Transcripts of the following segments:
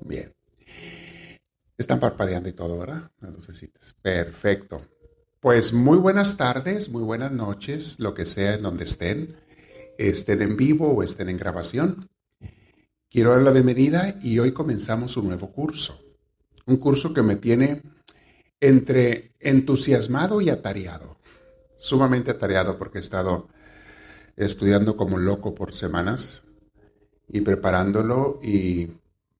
Bien. Están parpadeando y todo, ¿verdad? Las lucecitas. Perfecto. Pues muy buenas tardes, muy buenas noches, lo que sea en donde estén, estén en vivo o estén en grabación. Quiero dar la bienvenida y hoy comenzamos un nuevo curso. Un curso que me tiene entre entusiasmado y atareado. Sumamente atareado porque he estado estudiando como loco por semanas y preparándolo y,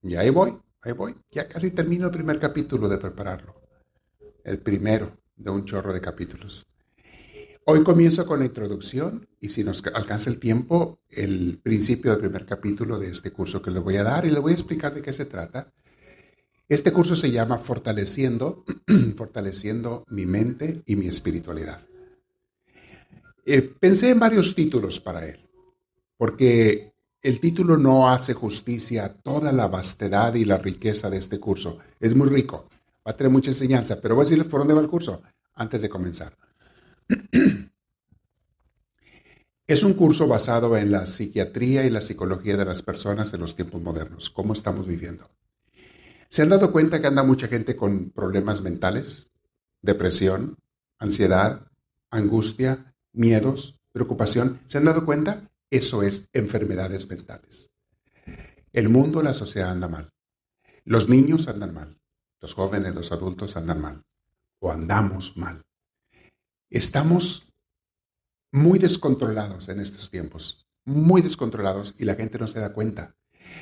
y ahí voy, ahí voy. Ya casi termino el primer capítulo de prepararlo. El primero de un chorro de capítulos. Hoy comienzo con la introducción y si nos alcanza el tiempo, el principio del primer capítulo de este curso que le voy a dar y le voy a explicar de qué se trata. Este curso se llama Fortaleciendo, fortaleciendo mi mente y mi espiritualidad. Eh, pensé en varios títulos para él, porque el título no hace justicia a toda la vastedad y la riqueza de este curso. Es muy rico, va a tener mucha enseñanza, pero voy a decirles por dónde va el curso antes de comenzar. Es un curso basado en la psiquiatría y la psicología de las personas en los tiempos modernos, cómo estamos viviendo. ¿Se han dado cuenta que anda mucha gente con problemas mentales? Depresión, ansiedad, angustia, miedos, preocupación. ¿Se han dado cuenta? Eso es enfermedades mentales. El mundo, la sociedad anda mal. Los niños andan mal. Los jóvenes, los adultos andan mal. O andamos mal. Estamos muy descontrolados en estos tiempos. Muy descontrolados y la gente no se da cuenta.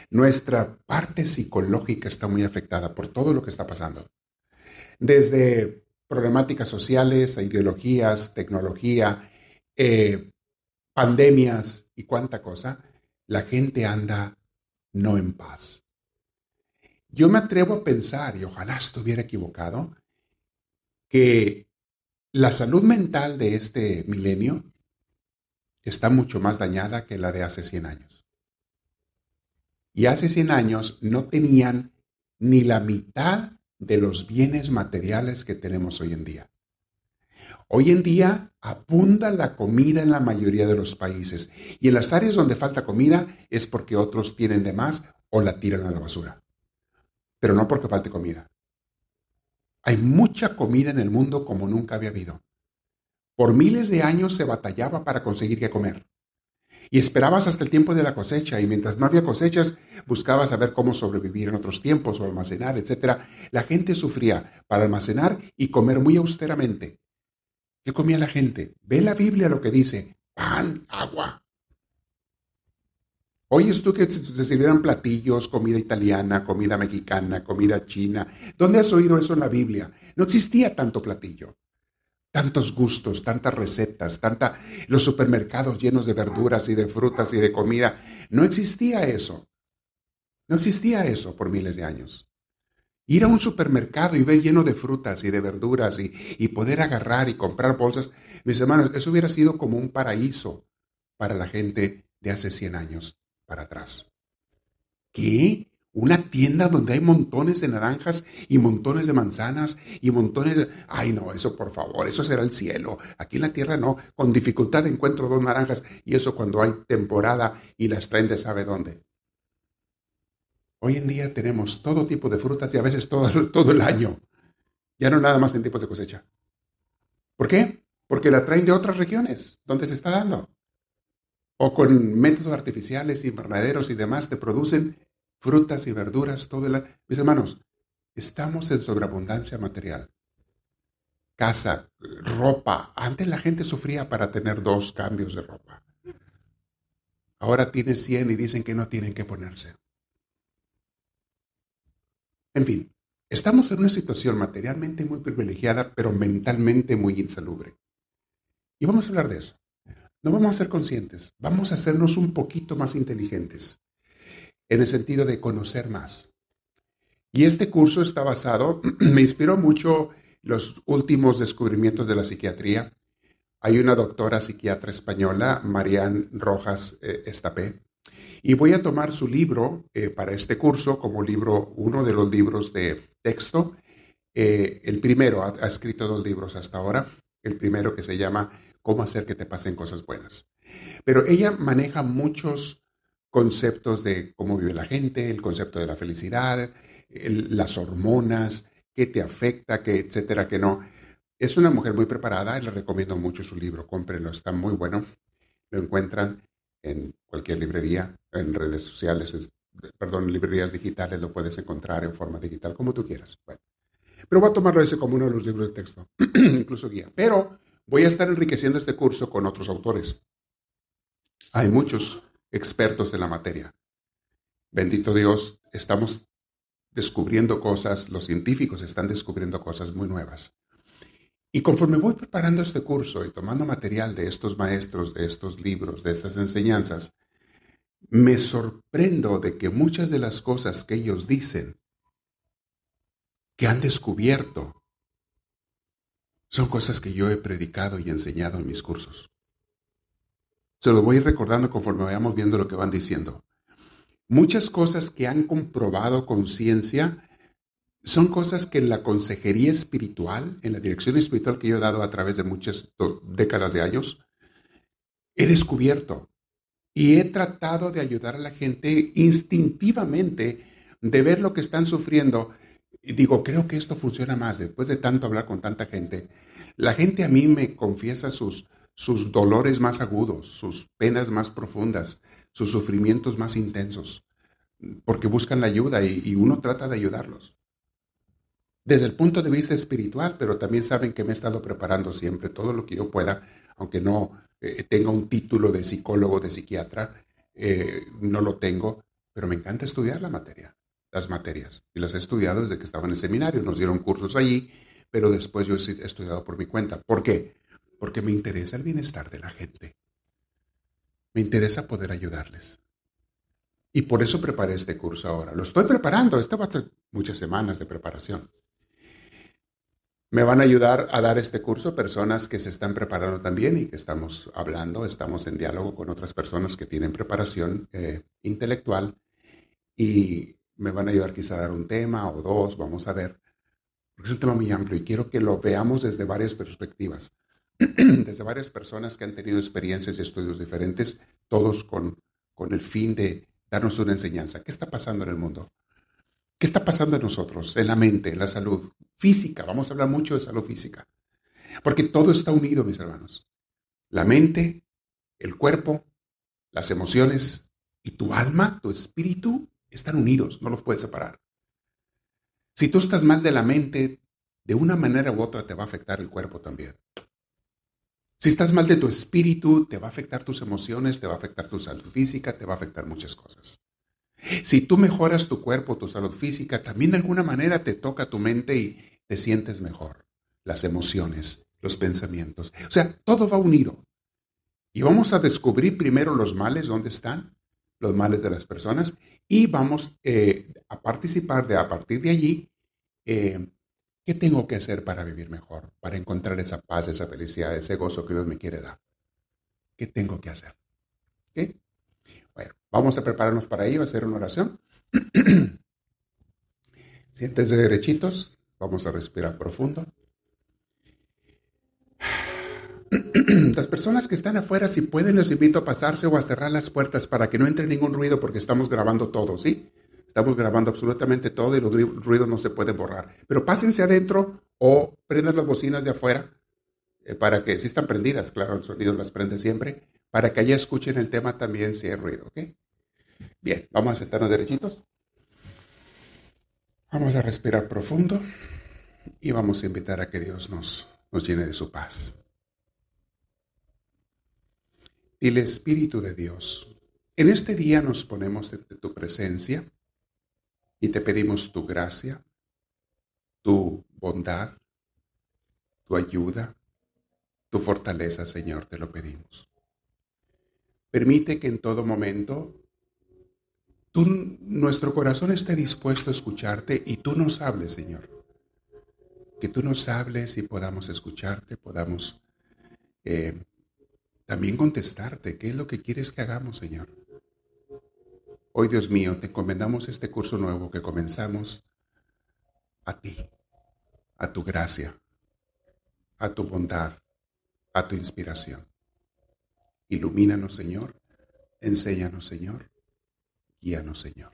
Nuestra parte psicológica está muy afectada por todo lo que está pasando. Desde problemáticas sociales, ideologías, tecnología, eh, pandemias y cuánta cosa, la gente anda no en paz. Yo me atrevo a pensar, y ojalá estuviera equivocado, que la salud mental de este milenio está mucho más dañada que la de hace 100 años. Y hace 100 años no tenían ni la mitad de los bienes materiales que tenemos hoy en día. Hoy en día abunda la comida en la mayoría de los países y en las áreas donde falta comida es porque otros tienen de más o la tiran a la basura. Pero no porque falte comida. Hay mucha comida en el mundo como nunca había habido. Por miles de años se batallaba para conseguir qué comer. Y esperabas hasta el tiempo de la cosecha y mientras no había cosechas buscabas saber cómo sobrevivir en otros tiempos o almacenar, etc. La gente sufría para almacenar y comer muy austeramente. ¿Qué comía la gente? Ve la Biblia lo que dice, pan, agua. Oyes tú que se sirvieran platillos, comida italiana, comida mexicana, comida china. ¿Dónde has oído eso en la Biblia? No existía tanto platillo tantos gustos, tantas recetas, tanta, los supermercados llenos de verduras y de frutas y de comida. No existía eso. No existía eso por miles de años. Ir a un supermercado y ver lleno de frutas y de verduras y, y poder agarrar y comprar bolsas, mis hermanos, eso hubiera sido como un paraíso para la gente de hace 100 años para atrás. ¿Qué? Una tienda donde hay montones de naranjas y montones de manzanas y montones de... Ay, no, eso por favor, eso será el cielo. Aquí en la tierra no. Con dificultad encuentro dos naranjas y eso cuando hay temporada y las traen de sabe dónde. Hoy en día tenemos todo tipo de frutas y a veces todo, todo el año. Ya no nada más en tiempos de cosecha. ¿Por qué? Porque la traen de otras regiones donde se está dando. O con métodos artificiales, invernaderos y demás te producen frutas y verduras, todo el Mis hermanos, estamos en sobreabundancia material. Casa, ropa. Antes la gente sufría para tener dos cambios de ropa. Ahora tiene 100 y dicen que no tienen que ponerse. En fin, estamos en una situación materialmente muy privilegiada, pero mentalmente muy insalubre. Y vamos a hablar de eso. No vamos a ser conscientes, vamos a hacernos un poquito más inteligentes en el sentido de conocer más. Y este curso está basado, me inspiró mucho los últimos descubrimientos de la psiquiatría. Hay una doctora psiquiatra española, Marianne Rojas eh, Estapé, y voy a tomar su libro eh, para este curso como libro, uno de los libros de texto. Eh, el primero, ha, escrito dos libros hasta ahora. El primero que se llama Cómo hacer que te pasen cosas buenas. Pero ella maneja muchos conceptos de cómo vive la gente, el concepto de la felicidad, las hormonas, qué te afecta, qué etcétera, que no. Es una mujer muy preparada y le recomiendo mucho su libro. Cómprenlo, está muy bueno. Lo encuentran en cualquier librería, en redes sociales, perdón, en librerías digitales, lo puedes encontrar en forma digital, como tú quieras. Pero voy a tomarlo ese como uno de los libros de texto, incluso guía. Pero voy a estar enriqueciendo este curso con otros autores. Hay muchos expertos en la materia. Bendito Dios, estamos descubriendo cosas, los científicos están descubriendo cosas muy nuevas. Y conforme voy preparando este curso y tomando material de estos maestros, de estos libros, de estas enseñanzas, me sorprendo de que muchas de las cosas que ellos dicen, que han descubierto, son cosas que yo he predicado y enseñado en mis cursos. Se lo voy recordando conforme vayamos viendo lo que van diciendo. Muchas cosas que han comprobado con ciencia son cosas que en la consejería espiritual, en la dirección espiritual que yo he dado a través de muchas décadas de años, he descubierto y he tratado de ayudar a la gente instintivamente de ver lo que están sufriendo. Y digo, creo que esto funciona más después de tanto hablar con tanta gente. La gente a mí me confiesa sus, sus dolores más agudos, sus penas más profundas, sus sufrimientos más intensos, porque buscan la ayuda y uno trata de ayudarlos desde el punto de vista espiritual, pero también saben que me he estado preparando siempre todo lo que yo pueda, aunque no eh, tenga un título de psicólogo, de psiquiatra, eh, no lo tengo, pero me encanta estudiar la materia, las materias. Y las he estudiado desde que estaba en el seminario, nos dieron cursos allí, pero después yo he estudiado por mi cuenta. ¿Por qué? Porque me interesa el bienestar de la gente. Me interesa poder ayudarles. Y por eso preparé este curso ahora. Lo estoy preparando, este va muchas semanas de preparación. Me van a ayudar a dar este curso personas que se están preparando también y que estamos hablando, estamos en diálogo con otras personas que tienen preparación eh, intelectual y me van a ayudar quizá a dar un tema o dos, vamos a ver, porque es un tema muy amplio y quiero que lo veamos desde varias perspectivas, desde varias personas que han tenido experiencias y estudios diferentes, todos con, con el fin de darnos una enseñanza. ¿Qué está pasando en el mundo? ¿Qué está pasando en nosotros, en la mente, en la salud física? Vamos a hablar mucho de salud física. Porque todo está unido, mis hermanos. La mente, el cuerpo, las emociones y tu alma, tu espíritu, están unidos, no los puedes separar. Si tú estás mal de la mente, de una manera u otra te va a afectar el cuerpo también. Si estás mal de tu espíritu, te va a afectar tus emociones, te va a afectar tu salud física, te va a afectar muchas cosas. Si tú mejoras tu cuerpo, tu salud física, también de alguna manera te toca tu mente y te sientes mejor. Las emociones, los pensamientos. O sea, todo va unido. Y vamos a descubrir primero los males, dónde están, los males de las personas, y vamos eh, a participar de a partir de allí. Eh, ¿Qué tengo que hacer para vivir mejor? Para encontrar esa paz, esa felicidad, ese gozo que Dios me quiere dar. ¿Qué tengo que hacer? ¿Qué? Vamos a prepararnos para ello, a hacer una oración. Siéntense derechitos, vamos a respirar profundo. Las personas que están afuera, si pueden, les invito a pasarse o a cerrar las puertas para que no entre ningún ruido porque estamos grabando todo, ¿sí? Estamos grabando absolutamente todo y los ruidos no se pueden borrar. Pero pásense adentro o prendan las bocinas de afuera eh, para que, si están prendidas, claro, el sonido las prende siempre, para que allá escuchen el tema también si hay ruido, ¿ok? Bien, vamos a sentarnos derechitos. Vamos a respirar profundo y vamos a invitar a que Dios nos, nos llene de su paz. Y el Espíritu de Dios, en este día nos ponemos ante tu presencia y te pedimos tu gracia, tu bondad, tu ayuda, tu fortaleza, Señor, te lo pedimos. Permite que en todo momento nuestro corazón esté dispuesto a escucharte y tú nos hables, Señor. Que tú nos hables y podamos escucharte, podamos eh, también contestarte. ¿Qué es lo que quieres que hagamos, Señor? Hoy, Dios mío, te encomendamos este curso nuevo que comenzamos a ti, a tu gracia, a tu bondad, a tu inspiración. Ilumínanos, Señor. Enséñanos, Señor. Guíanos, Señor.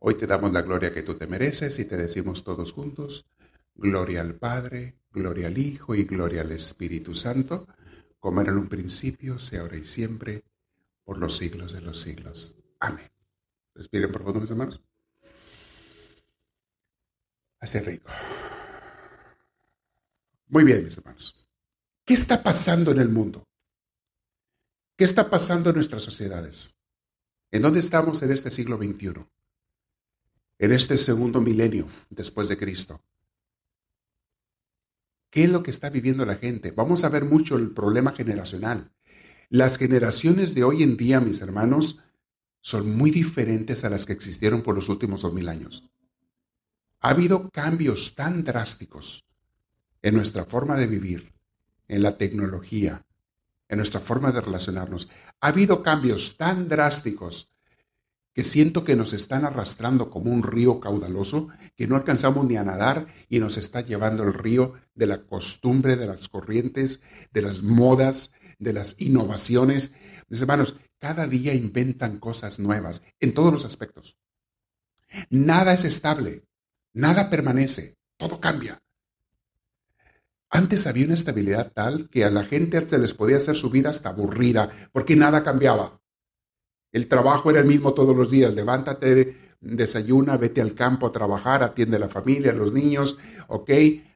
Hoy te damos la gloria que tú te mereces y te decimos todos juntos, gloria al Padre, gloria al Hijo y gloria al Espíritu Santo, como era en un principio, sea ahora y siempre, por los siglos de los siglos. Amén. Respiren profundo, mis hermanos. Hace rico. Muy bien, mis hermanos. ¿Qué está pasando en el mundo? ¿Qué está pasando en nuestras sociedades? ¿En dónde estamos en este siglo XXI? En este segundo milenio después de Cristo. ¿Qué es lo que está viviendo la gente? Vamos a ver mucho el problema generacional. Las generaciones de hoy en día, mis hermanos, son muy diferentes a las que existieron por los últimos dos mil años. Ha habido cambios tan drásticos en nuestra forma de vivir, en la tecnología, en nuestra forma de relacionarnos. Ha habido cambios tan drásticos que siento que nos están arrastrando como un río caudaloso, que no alcanzamos ni a nadar y nos está llevando el río de la costumbre, de las corrientes, de las modas, de las innovaciones. Mis hermanos, cada día inventan cosas nuevas en todos los aspectos. Nada es estable, nada permanece, todo cambia. Antes había una estabilidad tal que a la gente se les podía hacer su vida hasta aburrida, porque nada cambiaba. El trabajo era el mismo todos los días. Levántate, desayuna, vete al campo a trabajar, atiende a la familia, a los niños, ok,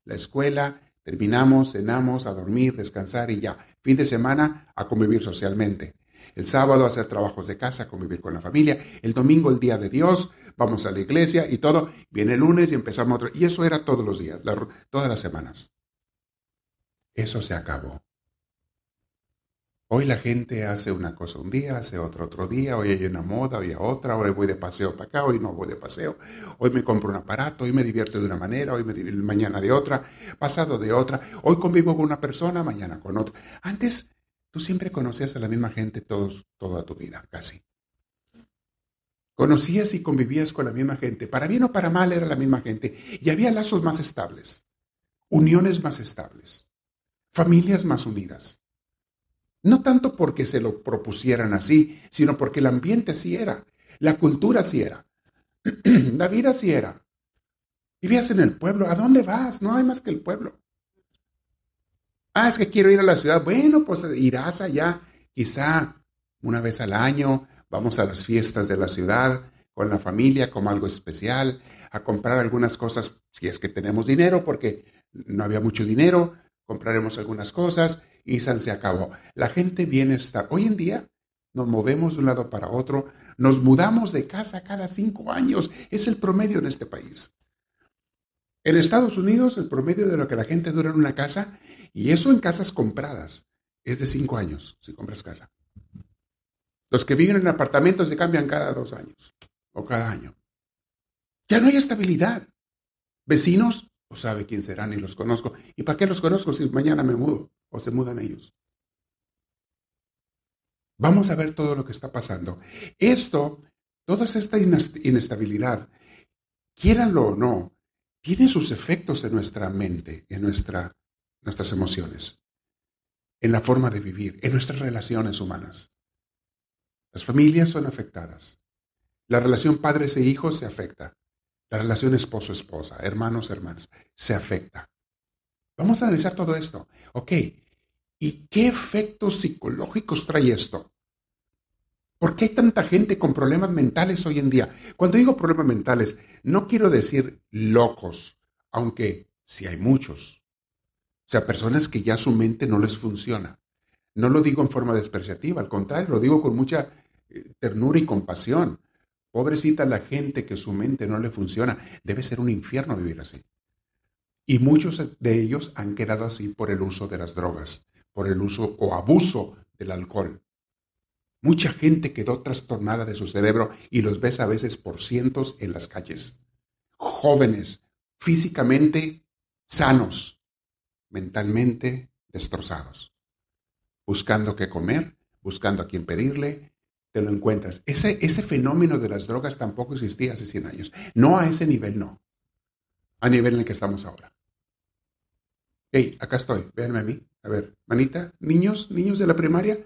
la escuela, terminamos, cenamos, a dormir, descansar y ya. Fin de semana a convivir socialmente. El sábado a hacer trabajos de casa, convivir con la familia. El domingo el día de Dios, vamos a la iglesia y todo. Viene el lunes y empezamos otro. Y eso era todos los días, todas las semanas. Eso se acabó. Hoy la gente hace una cosa un día, hace otra otro día, hoy hay una moda, hoy hay otra, hoy voy de paseo para acá, hoy no voy de paseo, hoy me compro un aparato, hoy me divierto de una manera, hoy me mañana de otra, pasado de otra, hoy convivo con una persona, mañana con otra. Antes tú siempre conocías a la misma gente todos, toda tu vida, casi. Conocías y convivías con la misma gente, para bien o para mal era la misma gente, y había lazos más estables, uniones más estables familias más unidas. No tanto porque se lo propusieran así, sino porque el ambiente sí era, la cultura sí era, la vida sí era. Vivías en el pueblo, ¿a dónde vas? No hay más que el pueblo. Ah, es que quiero ir a la ciudad. Bueno, pues irás allá, quizá una vez al año, vamos a las fiestas de la ciudad con la familia como algo especial, a comprar algunas cosas si es que tenemos dinero, porque no había mucho dinero, compraremos algunas cosas y San se acabó. La gente viene estar. Hoy en día nos movemos de un lado para otro, nos mudamos de casa cada cinco años. Es el promedio en este país. En Estados Unidos, el promedio de lo que la gente dura en una casa, y eso en casas compradas, es de cinco años si compras casa. Los que viven en apartamentos se cambian cada dos años o cada año. Ya no hay estabilidad. Vecinos o sabe quién serán y los conozco. ¿Y para qué los conozco si mañana me mudo o se mudan ellos? Vamos a ver todo lo que está pasando. Esto, toda esta inestabilidad, quieranlo o no, tiene sus efectos en nuestra mente, en nuestra, nuestras emociones, en la forma de vivir, en nuestras relaciones humanas. Las familias son afectadas. La relación padres e hijos se afecta. La relación esposo-esposa, hermanos-hermanas, se afecta. Vamos a analizar todo esto. Ok, ¿y qué efectos psicológicos trae esto? ¿Por qué hay tanta gente con problemas mentales hoy en día? Cuando digo problemas mentales, no quiero decir locos, aunque sí hay muchos. O sea, personas que ya su mente no les funciona. No lo digo en forma despreciativa, al contrario, lo digo con mucha eh, ternura y compasión. Pobrecita la gente que su mente no le funciona. Debe ser un infierno vivir así. Y muchos de ellos han quedado así por el uso de las drogas, por el uso o abuso del alcohol. Mucha gente quedó trastornada de su cerebro y los ves a veces por cientos en las calles. Jóvenes, físicamente sanos, mentalmente destrozados, buscando qué comer, buscando a quién pedirle, te lo encuentras. Ese, ese fenómeno de las drogas tampoco existía hace 100 años. No a ese nivel, no. A nivel en el que estamos ahora. Hey, acá estoy, véanme a mí. A ver, manita, niños, niños de la primaria,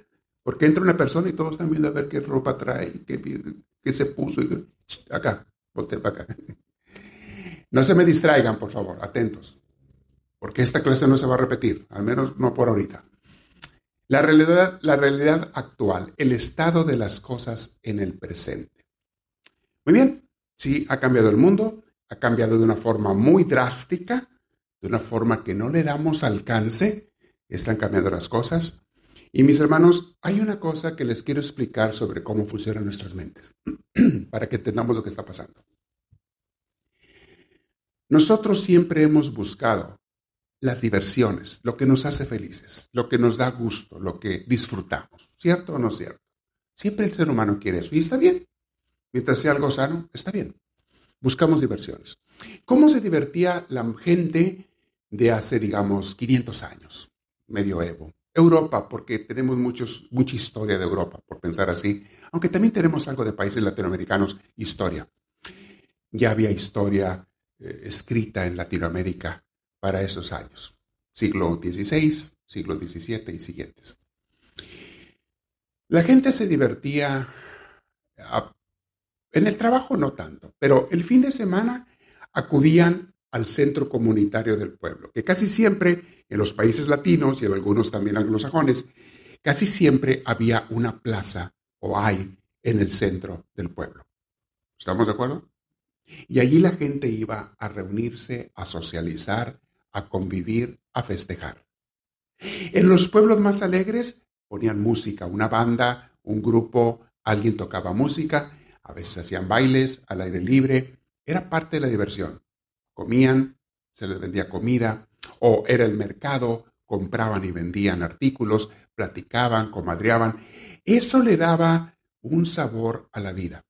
Porque entra una persona y todos están viendo a ver qué ropa trae, qué, se puso. acá, voltea para acá. No se me distraigan, por favor, atentos. Porque esta clase no se va a repetir, al menos no por ahorita. La realidad, la realidad actual, el estado de las cosas en el presente. Muy bien, sí, ha cambiado el mundo, ha cambiado de una forma muy drástica, de una forma que no le damos alcance, están cambiando las cosas. Y mis hermanos, hay una cosa que les quiero explicar sobre cómo funcionan nuestras mentes, para que entendamos lo que está pasando. Nosotros siempre hemos buscado las diversiones, lo que nos hace felices, lo que nos da gusto, lo que disfrutamos, ¿cierto o no cierto? Siempre el ser humano quiere eso y está bien. Mientras sea algo sano, está bien. Buscamos diversiones. ¿Cómo se divertía la gente de hace, digamos, 500 años, medioevo? Europa, porque tenemos muchos, mucha historia de Europa, por pensar así, aunque también tenemos algo de países latinoamericanos, historia. Ya había historia eh, escrita en Latinoamérica para esos años, siglo XVI, siglo XVII y siguientes. La gente se divertía, en el trabajo no tanto, pero el fin de semana acudían al centro comunitario del pueblo, que casi siempre en los países latinos y en algunos también anglosajones, casi siempre había una plaza o hay en el centro del pueblo. ¿Estamos de acuerdo? Y allí la gente iba a reunirse, a socializar, a convivir, a festejar. En los pueblos más alegres ponían música, una banda, un grupo, alguien tocaba música, a veces hacían bailes al aire libre, era parte de la diversión. Comían, se les vendía comida, o era el mercado, compraban y vendían artículos, platicaban, comadreaban. Eso le daba un sabor a la vida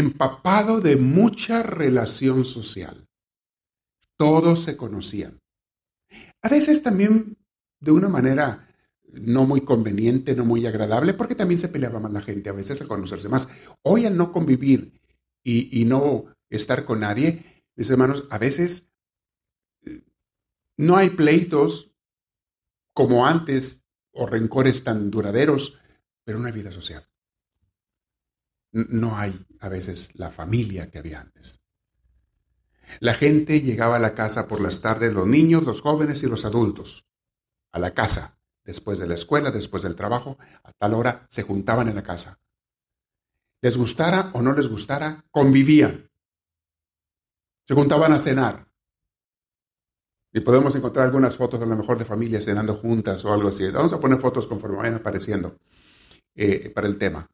empapado de mucha relación social. Todos se conocían. A veces también de una manera no muy conveniente, no muy agradable, porque también se peleaba más la gente a veces al conocerse más. Hoy al no convivir y, no estar con nadie, mis hermanos, a veces eh, no hay pleitos como antes o rencores tan duraderos, pero una vida social no hay a veces la familia que había antes. La gente llegaba a la casa por las tardes, los niños, los jóvenes y los adultos, a la casa, después de la escuela, después del trabajo, a tal hora se juntaban en la casa. Les gustara o no les gustara, convivían. Se juntaban a cenar. Y podemos encontrar algunas fotos a lo mejor de familias cenando juntas o algo así. Vamos a poner fotos conforme vayan apareciendo eh, para el tema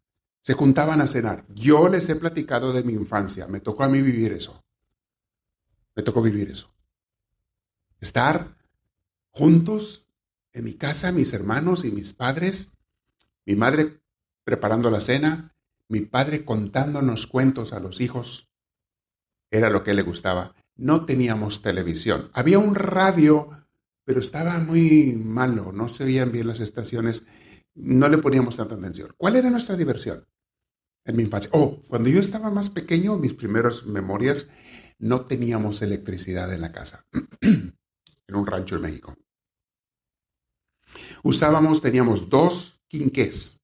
se juntaban a cenar. Yo les he platicado de mi infancia, me tocó a mí vivir eso. Me tocó vivir eso. Estar juntos en mi casa, mis hermanos y mis padres, mi madre preparando la cena, mi padre contándonos cuentos a los hijos. Era lo que le gustaba. No teníamos televisión. Había un radio, pero estaba muy malo, no se veían bien las estaciones, no le poníamos tanta atención. ¿Cuál era nuestra diversión? en mi infancia. Oh, cuando yo estaba más pequeño, mis primeras memorias, no teníamos electricidad en la casa, en un rancho en México. Usábamos, teníamos dos quinqués,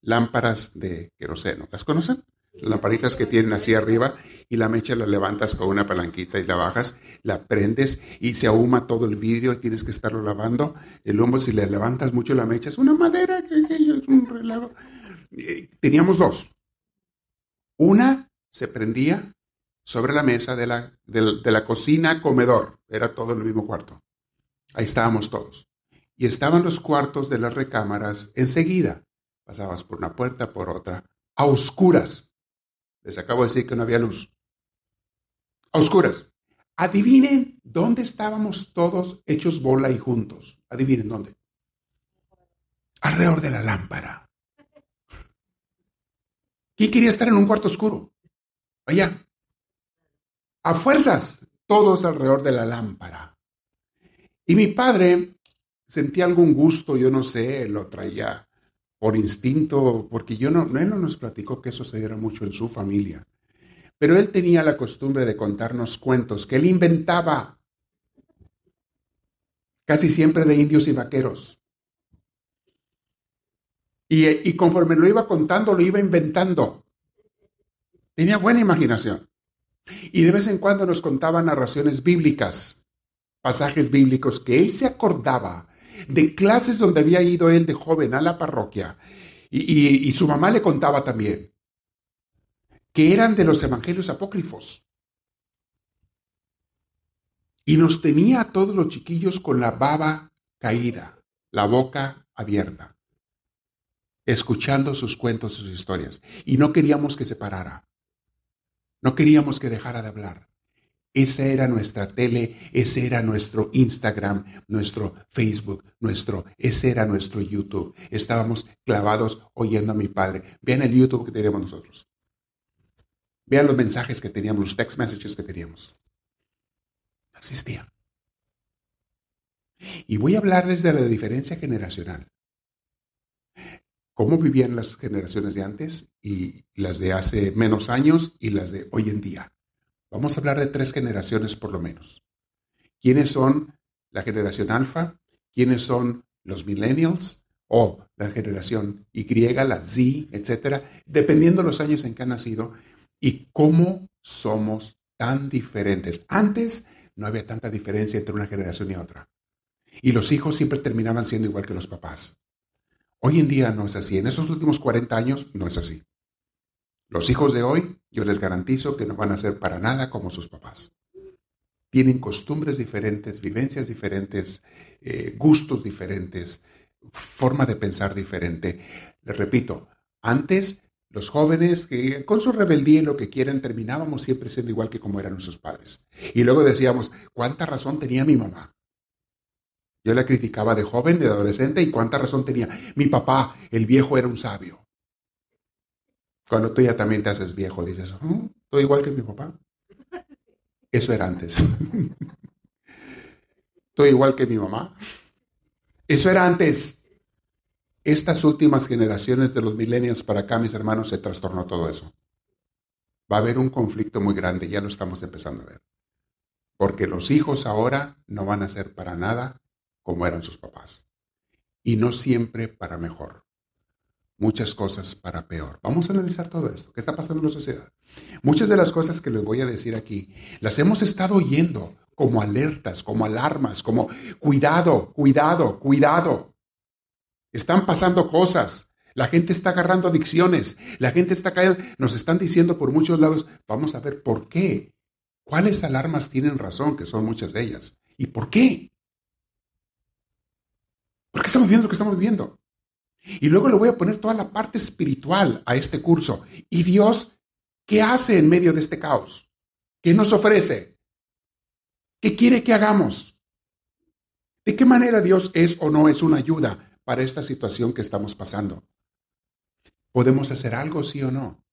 lámparas de queroseno. ¿Las conocen? Lamparitas que tienen así arriba y la mecha la levantas con una palanquita y la bajas, la prendes y se ahuma todo el vidrio y tienes que estarlo lavando. El humo, si le levantas mucho la mecha, es una madera, que, es un relajo. Eh, teníamos dos. Una se prendía sobre la mesa de la, de, la cocina comedor. Era todo en el mismo cuarto. Ahí estábamos todos. Y estaban los cuartos de las recámaras enseguida. Pasabas por una puerta, por otra, a oscuras. Les acabo de decir que no había luz. A oscuras. Adivinen dónde estábamos todos hechos bola y juntos. Adivinen dónde. Alrededor de la lámpara. ¿Quién quería estar en un cuarto oscuro? Allá. A fuerzas, todos alrededor de la lámpara. Y mi padre sentía algún gusto, yo no sé, lo traía por instinto, porque yo no, él no nos platicó que eso se diera mucho en su familia. Pero él tenía la costumbre de contarnos cuentos que él inventaba, casi siempre de indios y vaqueros. Y, y conforme lo iba contando, lo iba inventando. Tenía buena imaginación. Y de vez en cuando nos contaba narraciones bíblicas, pasajes bíblicos que él se acordaba de clases donde había ido él de joven a la parroquia. Y, su mamá le contaba también que eran de los evangelios apócrifos. Y nos tenía a todos los chiquillos con la baba caída, la boca abierta, escuchando sus cuentos, sus historias. Y no queríamos que se parara. No queríamos que dejara de hablar. Esa era nuestra tele, ese era nuestro Instagram, nuestro Facebook, nuestro, ese era nuestro YouTube. Estábamos clavados oyendo a mi padre. Vean el YouTube que teníamos nosotros. Vean los mensajes que teníamos, los text messages que teníamos. No existía. Y voy a hablarles de la diferencia generacional cómo vivían las generaciones de antes y las de hace menos años y las de hoy en día. Vamos a hablar de tres generaciones por lo menos. ¿Quiénes son la generación alfa? ¿Quiénes son los millennials? O la generación Y, la Z, etcétera, dependiendo de los años en que han nacido y cómo somos tan diferentes. Antes no había tanta diferencia entre una generación y otra. Y los hijos siempre terminaban siendo igual que los papás. Hoy en día no es así. En esos últimos 40 años no es así. Los hijos de hoy, yo les garantizo que no van a ser para nada como sus papás. Tienen costumbres diferentes, vivencias diferentes, eh, gustos diferentes, forma de pensar diferente. Les repito, antes los jóvenes con su rebeldía y lo que quieran terminábamos siempre siendo igual que como eran nuestros padres. Y luego decíamos, ¿cuánta razón tenía mi mamá? Yo la criticaba de joven, de adolescente, y cuánta razón tenía. Mi papá, el viejo, era un sabio. Cuando tú ya también te haces viejo, dices, oh, estoy igual que mi papá. Eso era antes. estoy igual que mi mamá. Eso era antes. Estas últimas generaciones de los millennials para acá, mis hermanos, se trastornó todo eso. Va a haber un conflicto muy grande, ya lo estamos empezando a ver. Porque los hijos ahora no van a ser para nada como eran sus papás. Y no siempre para mejor. Muchas cosas para peor. Vamos a analizar todo esto. ¿Qué está pasando en la sociedad? Muchas de las cosas que les voy a decir aquí las hemos estado oyendo como alertas, como alarmas, como cuidado, cuidado, cuidado. Están pasando cosas. La gente está agarrando adicciones. La gente está cayendo. Nos están diciendo por muchos lados, vamos a ver por qué. ¿Cuáles alarmas tienen razón? Que son muchas de ellas. ¿Y por qué? Porque estamos viendo lo que estamos viviendo. Y luego le voy a poner toda la parte espiritual a este curso. ¿Y Dios qué hace en medio de este caos? ¿Qué nos ofrece? ¿Qué quiere que hagamos? ¿De qué manera Dios es o no es una ayuda para esta situación que estamos pasando? ¿Podemos hacer algo, sí o no?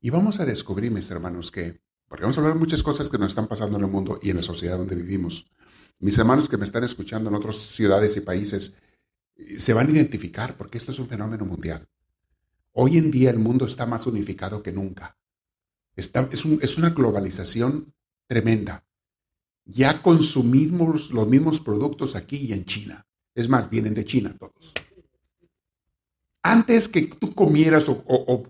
Y vamos a descubrir, mis hermanos, que, porque vamos a hablar de muchas cosas que nos están pasando en el mundo y en la sociedad donde vivimos. Mis hermanos que me están escuchando en otras ciudades y países eh, se van a identificar porque esto es un fenómeno mundial. Hoy en día el mundo está más unificado que nunca. es, es una globalización tremenda. Ya consumimos los mismos productos aquí y en China. Es más, vienen de China todos. Antes que tú comieras o,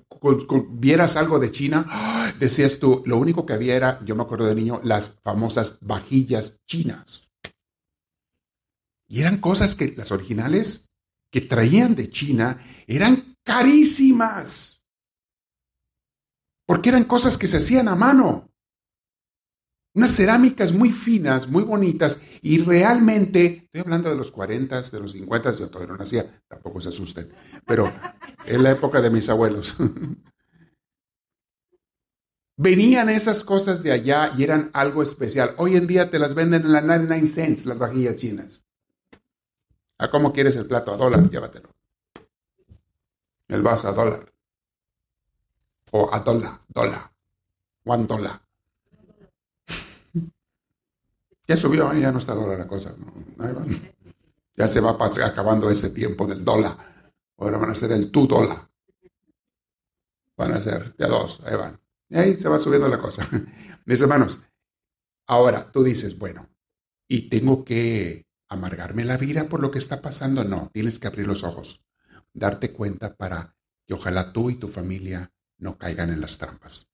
vieras algo de China, decías tú, lo único que había era, yo me acuerdo de niño, las famosas vajillas chinas. Y eran cosas que las originales que traían de China eran carísimas. Porque eran cosas que se hacían a mano. Unas cerámicas muy finas, muy bonitas, y realmente, estoy hablando de los 40, de los 50, yo todavía no nacía, tampoco se asusten, pero en la época de mis abuelos. Venían esas cosas de allá y eran algo especial. Hoy en día te las venden en la 99 cents, las vajillas chinas. ¿A cómo quieres el plato? A dólar, llévatelo. El vaso a dólar. O a dólar, dólar. One dólar. Ya subió, ¿eh? ya no está dólar la cosa. Ya se va acabando ese tiempo del dólar. Ahora van a ser el tu dólar. Van a ser de dos, ahí van. Y ahí se va subiendo la cosa. Mis hermanos, ahora tú dices, bueno, y tengo que amargarme la vida por lo que está pasando. No, tienes que abrir los ojos. darte cuenta para que ojalá tú y tu familia no caigan en las trampas.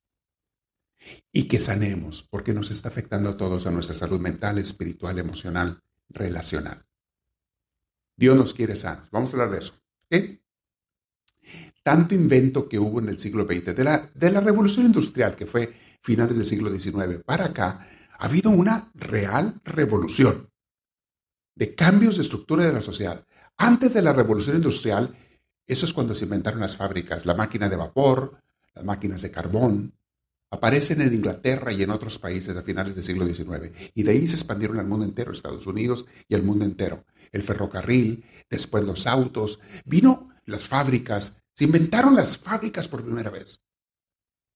Y que sanemos, porque nos está afectando a todos a nuestra salud mental, espiritual, emocional, relacional. Dios nos quiere sanos. Vamos a hablar de eso. Tanto invento que hubo en el siglo XX, de la, de la revolución industrial, que fue finales del siglo XIX, para acá, ha habido una real revolución de cambios de estructura de la sociedad. Antes de la revolución industrial, eso es cuando se inventaron las fábricas, la máquina de vapor, las máquinas de carbón, aparecen en Inglaterra y en otros países a finales del siglo XIX. Y de ahí se expandieron al mundo entero, Estados Unidos y al mundo entero. El ferrocarril, después los autos, vino las fábricas, se inventaron las fábricas por primera vez.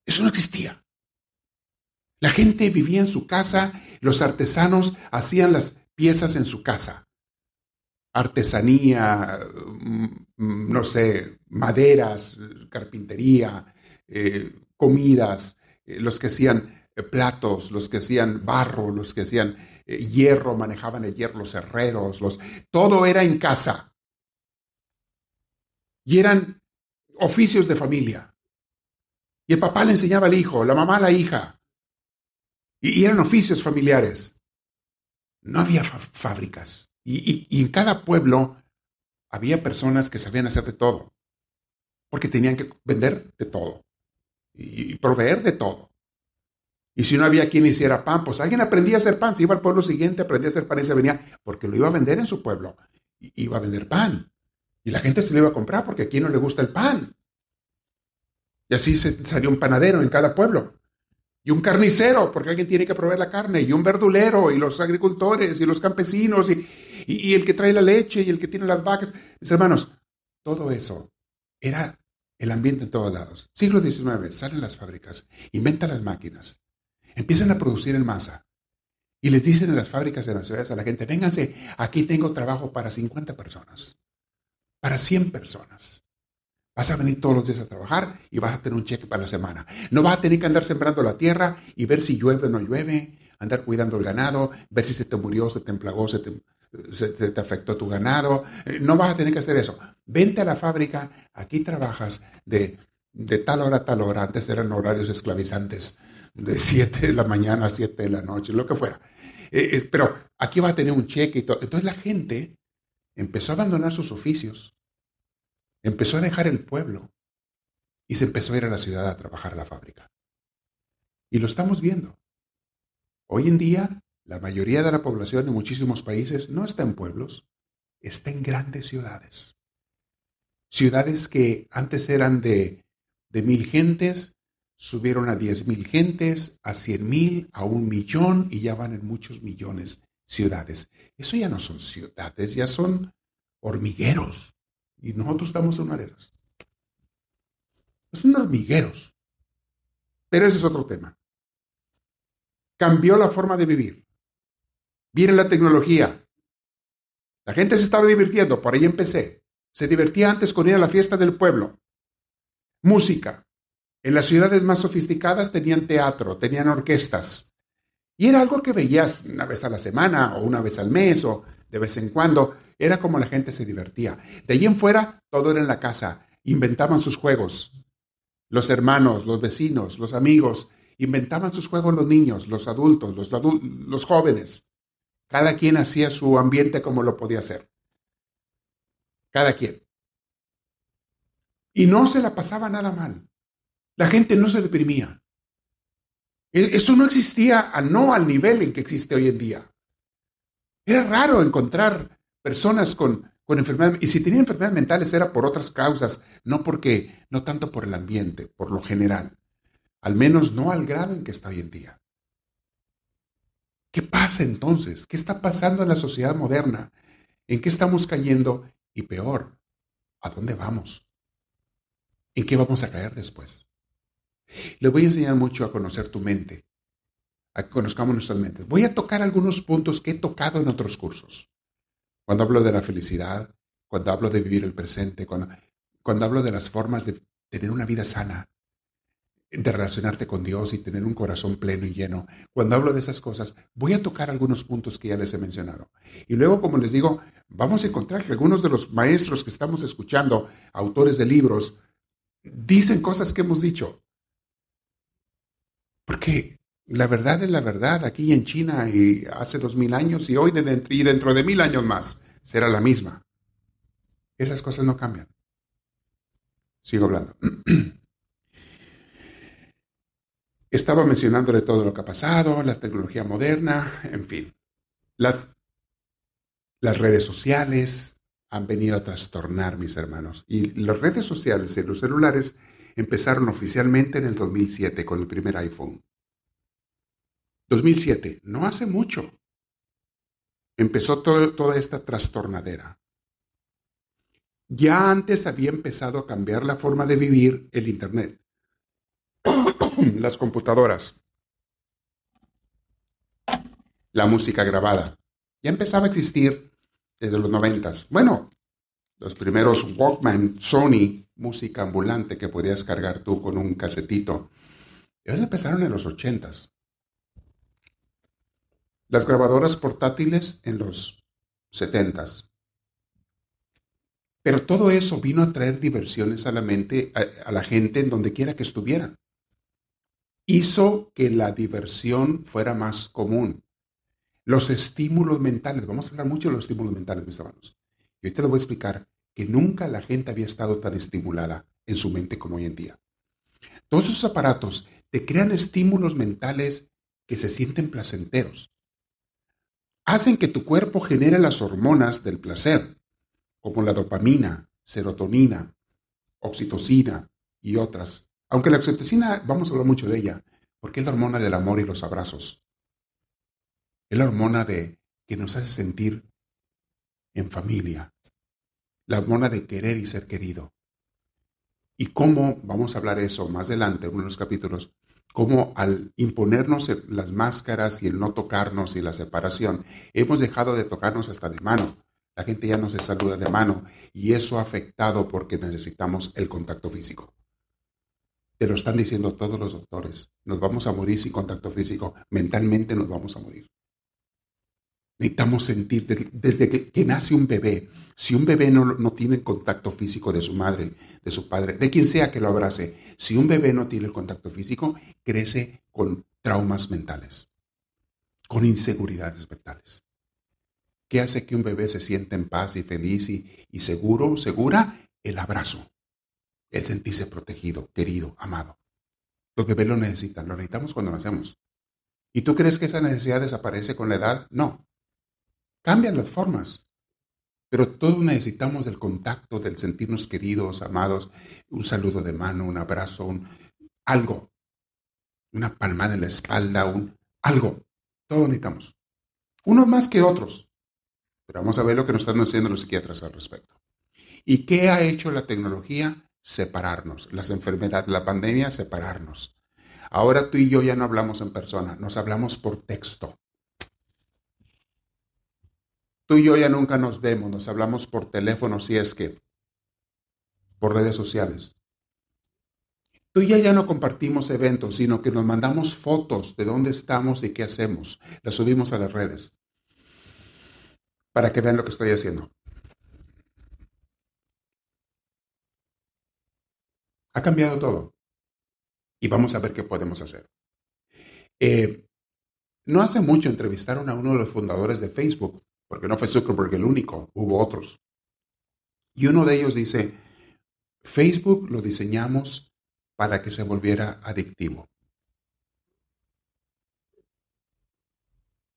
Eso no existía. La gente vivía en su casa, los artesanos hacían las piezas en su casa. Artesanía, mm, no sé, maderas, carpintería, eh, comidas, eh, los que hacían eh, platos, los que hacían barro, los que hacían hierro, manejaban el hierro, los herreros, los, todo era en casa. Y eran oficios de familia. Y el papá le enseñaba al hijo, la mamá a la hija. Y, eran oficios familiares. No había fábricas. Y, en cada pueblo había personas que sabían hacer de todo. Porque tenían que vender de todo y proveer de todo. Y si no había quien hiciera pan, pues alguien aprendía a hacer pan. Se iba al pueblo siguiente, aprendía a hacer pan y se venía, porque lo iba a vender en su pueblo. Iba a vender pan. Y la gente se lo iba a comprar porque a quien no le gusta el pan. Y así se, salió un panadero en cada pueblo. Y un carnicero, porque alguien tiene que proveer la carne. Y un verdulero, y los agricultores, y los campesinos, y, y el que trae la leche, y el que tiene las vacas. Mis hermanos, todo eso era el ambiente en todos lados. Siglo XIX, salen las fábricas, inventan las máquinas, empiezan a producir en masa. Y les dicen en las fábricas de las ciudades a la gente, vénganse, aquí tengo trabajo para 50 personas, para 100 personas. Vas a venir todos los días a trabajar y vas a tener un cheque para la semana. No vas a tener que andar sembrando la tierra y ver si llueve o no llueve, andar cuidando el ganado, ver si se te murió, se te emplagó, se te, afectó tu ganado. Eh, no vas a tener que hacer eso. Vente a la fábrica, aquí trabajas de, tal hora a tal hora. Antes eran horarios esclavizantes, de 7 de la mañana a 7 de la noche, lo que fuera. Eh, eh, pero aquí va a tener un cheque y todo. Entonces la gente empezó a abandonar sus oficios, empezó a dejar el pueblo y se empezó a ir a la ciudad a trabajar a la fábrica. Y lo estamos viendo. Hoy en día la mayoría de la población en muchísimos países no está en pueblos, está en grandes ciudades. Ciudades que antes eran de, de mil gentes, subieron a diez mil gentes, a cien mil, a un millón y ya van en muchos millones ciudades. Eso ya no son ciudades, ya son hormigueros. Y nosotros estamos en una de esas. Son hormigueros. Pero ese es otro tema. Cambió la forma de vivir. Viene la tecnología. La gente se estaba divirtiendo, por ahí empecé. Se divertía antes con ir a la fiesta del pueblo. Música. En las ciudades más sofisticadas tenían teatro, tenían orquestas. Y era algo que veías una vez a la semana o una vez al mes o de vez en cuando. Era como la gente se divertía. De allí en fuera, todo era en la casa. Inventaban sus juegos. Los hermanos, los vecinos, los amigos, inventaban sus juegos los niños, los adultos, los, los jóvenes. Cada quien hacía su ambiente como lo podía hacer. Cada quien. Y no se la pasaba nada mal. La gente no se deprimía. E, eso no existía, no al nivel en que existe hoy en día. Era raro encontrar personas con, con enfermedades, y si tenían enfermedades mentales era por otras causas, no porque, no tanto por el ambiente, por lo general. Al menos no al grado en que está hoy en día. ¿Qué pasa entonces? ¿Qué está pasando en la sociedad moderna? ¿En qué estamos cayendo? Y peor, ¿a dónde vamos? ¿En qué vamos a caer después? Le voy a enseñar mucho a conocer tu mente, a que conozcamos nuestras mentes. Voy a tocar algunos puntos que he tocado en otros cursos. Cuando hablo de la felicidad, cuando hablo de vivir el presente, cuando, cuando hablo de las formas de tener una vida sana, de relacionarte con Dios y tener un corazón pleno y lleno. Cuando hablo de esas cosas, voy a tocar algunos puntos que ya les he mencionado. Y luego, como les digo, vamos a encontrar que algunos de los maestros que estamos escuchando, autores de libros, dicen cosas que hemos dicho. Porque la verdad es la verdad aquí en China y hace dos mil años y hoy y dentro de mil años más será la misma. Esas cosas no cambian. Sigo hablando. Estaba mencionándole todo lo que ha pasado, la tecnología moderna, en fin. Las, las redes sociales han venido a trastornar, mis hermanos. Y las redes sociales y los celulares empezaron oficialmente en el 2007 con el primer iPhone. 2007, no hace mucho. Empezó toda esta trastornadera. Ya antes había empezado a cambiar la forma de vivir el Internet. las computadoras, la música grabada. Ya empezaba a existir desde los noventas. Bueno, los primeros Walkman, Sony, música ambulante que podías cargar tú con un casetito. Ellos empezaron en los ochentas. Las grabadoras portátiles en los setentas. Pero todo eso vino a traer diversiones a la mente, a, la gente en donde quiera que estuvieran hizo que la diversión fuera más común. Los estímulos mentales, vamos a hablar mucho de los estímulos mentales, mis hermanos. Y hoy te lo voy a explicar que nunca la gente había estado tan estimulada en su mente como hoy en día. Todos esos aparatos te crean estímulos mentales que se sienten placenteros. Hacen que tu cuerpo genere las hormonas del placer, como la dopamina, serotonina, oxitocina y otras aunque la oxitocina, vamos a hablar mucho de ella, porque es la hormona del amor y los abrazos. Es la hormona de que nos hace sentir en familia. La hormona de querer y ser querido. Y cómo, vamos a hablar eso más adelante, en uno de los capítulos, cómo al imponernos las máscaras y el no tocarnos y la separación, hemos dejado de tocarnos hasta de mano. La gente ya no se saluda de mano y eso ha afectado porque necesitamos el contacto físico. Te lo están diciendo todos los doctores. Nos vamos a morir sin contacto físico. Mentalmente nos vamos a morir. Necesitamos sentir desde que, nace un bebé. Si un bebé no, no tiene contacto físico de su madre, de su padre, de quien sea que lo abrace, si un bebé no tiene el contacto físico, crece con traumas mentales, con inseguridades mentales. ¿Qué hace que un bebé se sienta en paz y feliz y, y seguro, segura? El abrazo el sentirse protegido, querido, amado. Los bebés lo necesitan, lo necesitamos cuando nacemos. ¿Y tú crees que esa necesidad desaparece con la edad? No. Cambian las formas. Pero todos necesitamos del contacto, del sentirnos queridos, amados, un saludo de mano, un abrazo, un algo, una palmada en la espalda, un algo. Todos necesitamos. Unos más que otros. Pero vamos a ver lo que nos están diciendo los psiquiatras al respecto. ¿Y qué ha hecho la tecnología? separarnos. Las enfermedades, la pandemia, separarnos. Ahora tú y yo ya no hablamos en persona, nos hablamos por texto. Tú y yo ya nunca nos vemos, nos hablamos por teléfono si es que, por redes sociales. Tú y yo ya no compartimos eventos, sino que nos mandamos fotos de dónde estamos y qué hacemos. Las subimos a las redes para que vean lo que estoy haciendo. Ha cambiado todo. Y vamos a ver qué podemos hacer. Eh, no hace mucho entrevistaron a uno de los fundadores de Facebook, porque no fue Zuckerberg el único, hubo otros. Y uno de ellos dice, Facebook lo diseñamos para que se volviera adictivo.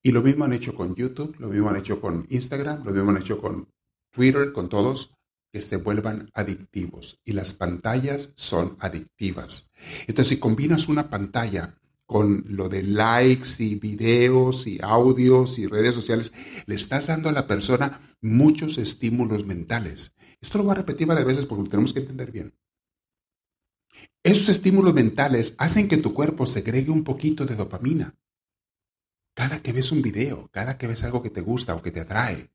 Y lo mismo han hecho con YouTube, lo mismo han hecho con Instagram, lo mismo han hecho con Twitter, con todos que se vuelvan adictivos y las pantallas son adictivas. Entonces, si combinas una pantalla con lo de likes y videos y audios y redes sociales, le estás dando a la persona muchos estímulos mentales. Esto lo voy a repetir varias veces porque lo tenemos que entender bien. Esos estímulos mentales hacen que tu cuerpo segregue un poquito de dopamina. Cada que ves un video, cada que ves algo que te gusta o que te atrae,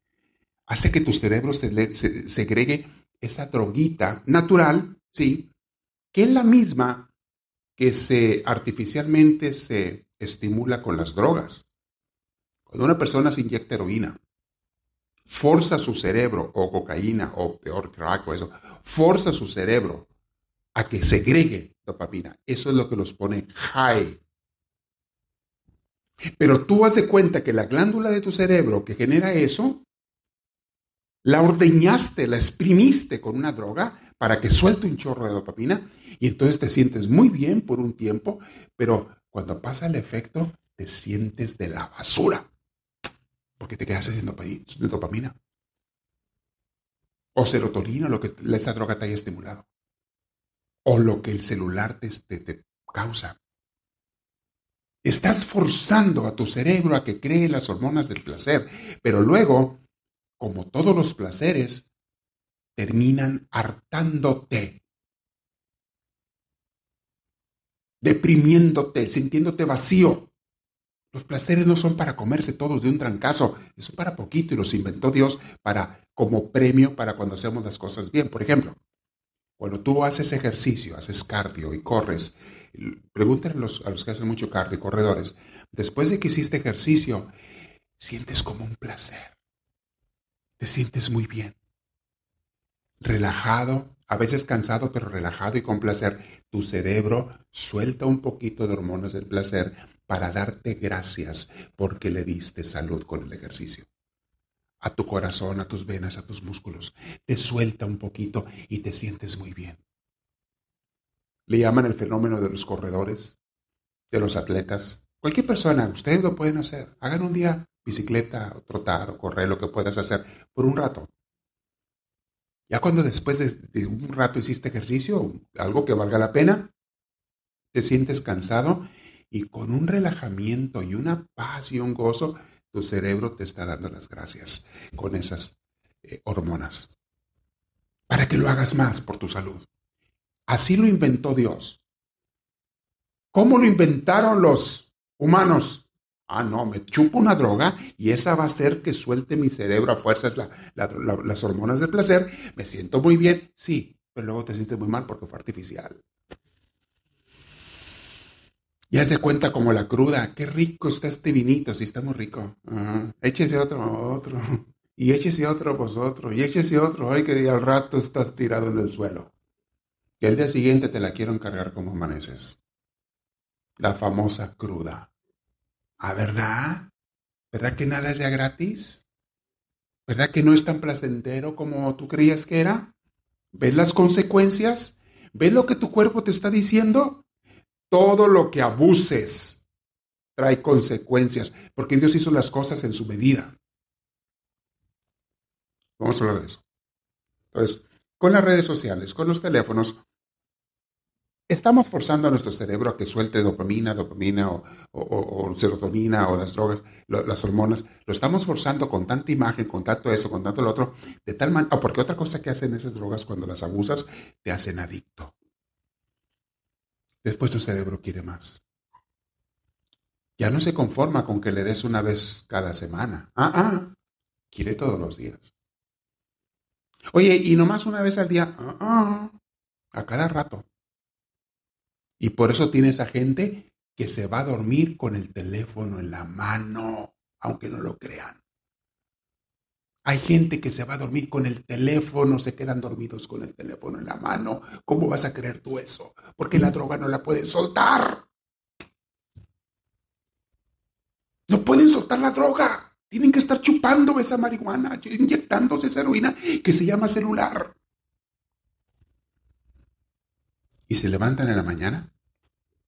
hace que tu cerebro se, segregue esa droguita natural, ¿sí? Que es la misma que se artificialmente se estimula con las drogas. Cuando una persona se inyecta heroína, forza su cerebro, o cocaína, o peor crack o eso, forza su cerebro a que segregue dopamina. Eso es lo que los pone high. Pero tú has de cuenta que la glándula de tu cerebro que genera eso, la ordeñaste, la exprimiste con una droga para que suelte un chorro de dopamina y entonces te sientes muy bien por un tiempo, pero cuando pasa el efecto te sientes de la basura porque te quedas haciendo dopamina o serotonina, lo que esa droga te haya estimulado o lo que el celular te, te causa. Estás forzando a tu cerebro a que cree las hormonas del placer, pero luego, como todos los placeres, terminan hartándote, deprimiéndote, sintiéndote vacío. Los placeres no son para comerse todos de un trancazo, son para poquito y los inventó Dios para como premio para cuando hacemos las cosas bien. Por ejemplo, cuando tú haces ejercicio, haces cardio y corres, pregúntale a los, que hacen mucho cardio, corredores, después de que hiciste ejercicio, sientes como un placer. Te sientes muy bien. Relajado, a veces cansado, pero relajado y con placer. Tu cerebro suelta un poquito de hormonas del placer para darte gracias porque le diste salud con el ejercicio a tu corazón, a tus venas, a tus músculos. Te suelta un poquito y te sientes muy bien. Le llaman el fenómeno de los corredores, de los atletas. Cualquier persona, ustedes lo pueden hacer. Hagan un día bicicleta, o trotar, o correr, lo que puedas hacer, por un rato. Ya cuando después de, un rato hiciste ejercicio, algo que valga la pena, te sientes cansado y con un relajamiento y una paz y un gozo, tu cerebro te está dando las gracias con esas eh, hormonas. Para que lo hagas más por tu salud. Así lo inventó Dios. ¿Cómo lo inventaron los humanos? Ah, no, me chupo una droga y esa va a hacer que suelte mi cerebro a fuerzas las hormonas del placer. Me siento muy bien, sí, pero luego te sientes muy mal porque fue artificial. Ya se cuenta como la cruda. Qué rico está este vinito, sí está muy rico. Échese otro, otro. Y échese otro vosotros. Y échese otro. Ay, que al rato estás tirado en el suelo. Y el día siguiente te la quiero encargar como amaneces. La famosa cruda. ¿Ah, verdad? ¿Verdad que nada es ya gratis? ¿Verdad que no es tan placentero como tú creías que era? ¿Ves las consecuencias? ¿Ves lo que tu cuerpo te está diciendo? Todo lo que abuses trae consecuencias, porque Dios hizo las cosas en su medida. Vamos a hablar de eso. Entonces, con las redes sociales, con los teléfonos, estamos forzando a nuestro cerebro a que suelte dopamina, dopamina o, serotonina o las drogas, las hormonas. Lo estamos forzando con tanta imagen, con tanto eso, con tanto lo otro, de tal manera, porque otra cosa que hacen esas drogas cuando las abusas, te hacen adicto. Después tu cerebro quiere más. Ya no se conforma con que le des una vez cada semana. Ah, ah, quiere todos los días. Oye, y nomás una vez al día. Ah, ah, a cada rato. Y por eso tienes a gente que se va a dormir con el teléfono en la mano, aunque no lo crean. Hay gente que se va a dormir con el teléfono, se quedan dormidos con el teléfono en la mano. ¿Cómo vas a creer tú eso? Porque la droga no la pueden soltar. No pueden soltar la droga. Tienen que estar chupando esa marihuana, inyectándose esa heroína que se llama celular. Y se levantan en la mañana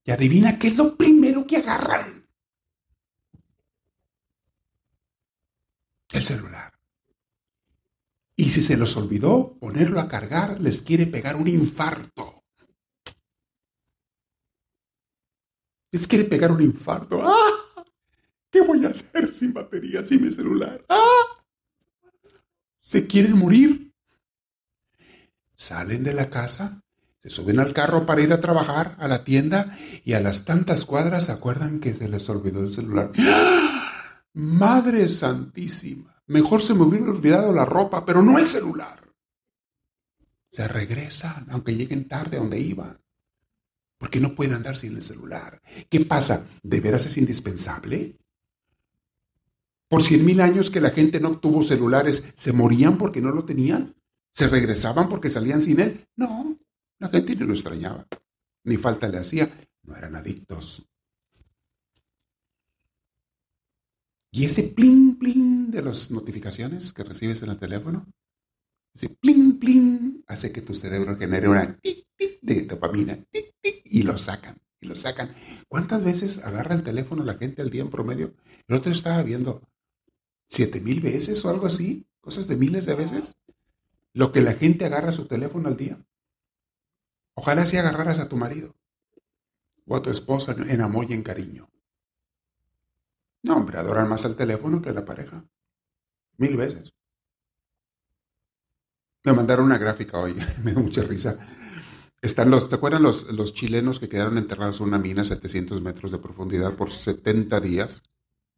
y adivina qué es lo primero que agarran. El celular. Y si se los olvidó ponerlo a cargar, les quiere pegar un infarto. Les quiere pegar un infarto. ¡Ah! ¿Qué voy a hacer sin batería, sin mi celular? ¡Ah! Se quieren morir. Salen de la casa, se suben al carro para ir a trabajar a la tienda y a las tantas cuadras se acuerdan que se les olvidó el celular. ¡Ah! Madre Santísima. Mejor se me hubiera olvidado la ropa, pero no el celular. Se regresan, aunque lleguen tarde a donde iban. Porque no puede andar sin el celular. ¿Qué pasa? ¿De veras es indispensable? Por cien mil años que la gente no tuvo celulares, ¿se morían porque no lo tenían? ¿Se regresaban porque salían sin él? No, la gente ni lo extrañaba. Ni falta le hacía. No eran adictos. Y ese pling, pling de las notificaciones que recibes en el teléfono, ese pling, pling, hace que tu cerebro genere una tic, tic de dopamina, tic, tic, y lo sacan, y lo sacan. ¿Cuántas veces agarra el teléfono la gente al día en promedio? El otro estaba viendo siete mil veces o algo así, cosas de miles de veces, lo que la gente agarra su teléfono al día. Ojalá si agarraras a tu marido o a tu esposa en amor y en cariño. No, hombre, adoran más al teléfono que a la pareja. Mil veces. Me mandaron una gráfica hoy, me dio mucha risa. Están los, ¿te acuerdan los, los chilenos que quedaron enterrados en una mina a 700 metros de profundidad por 70 días?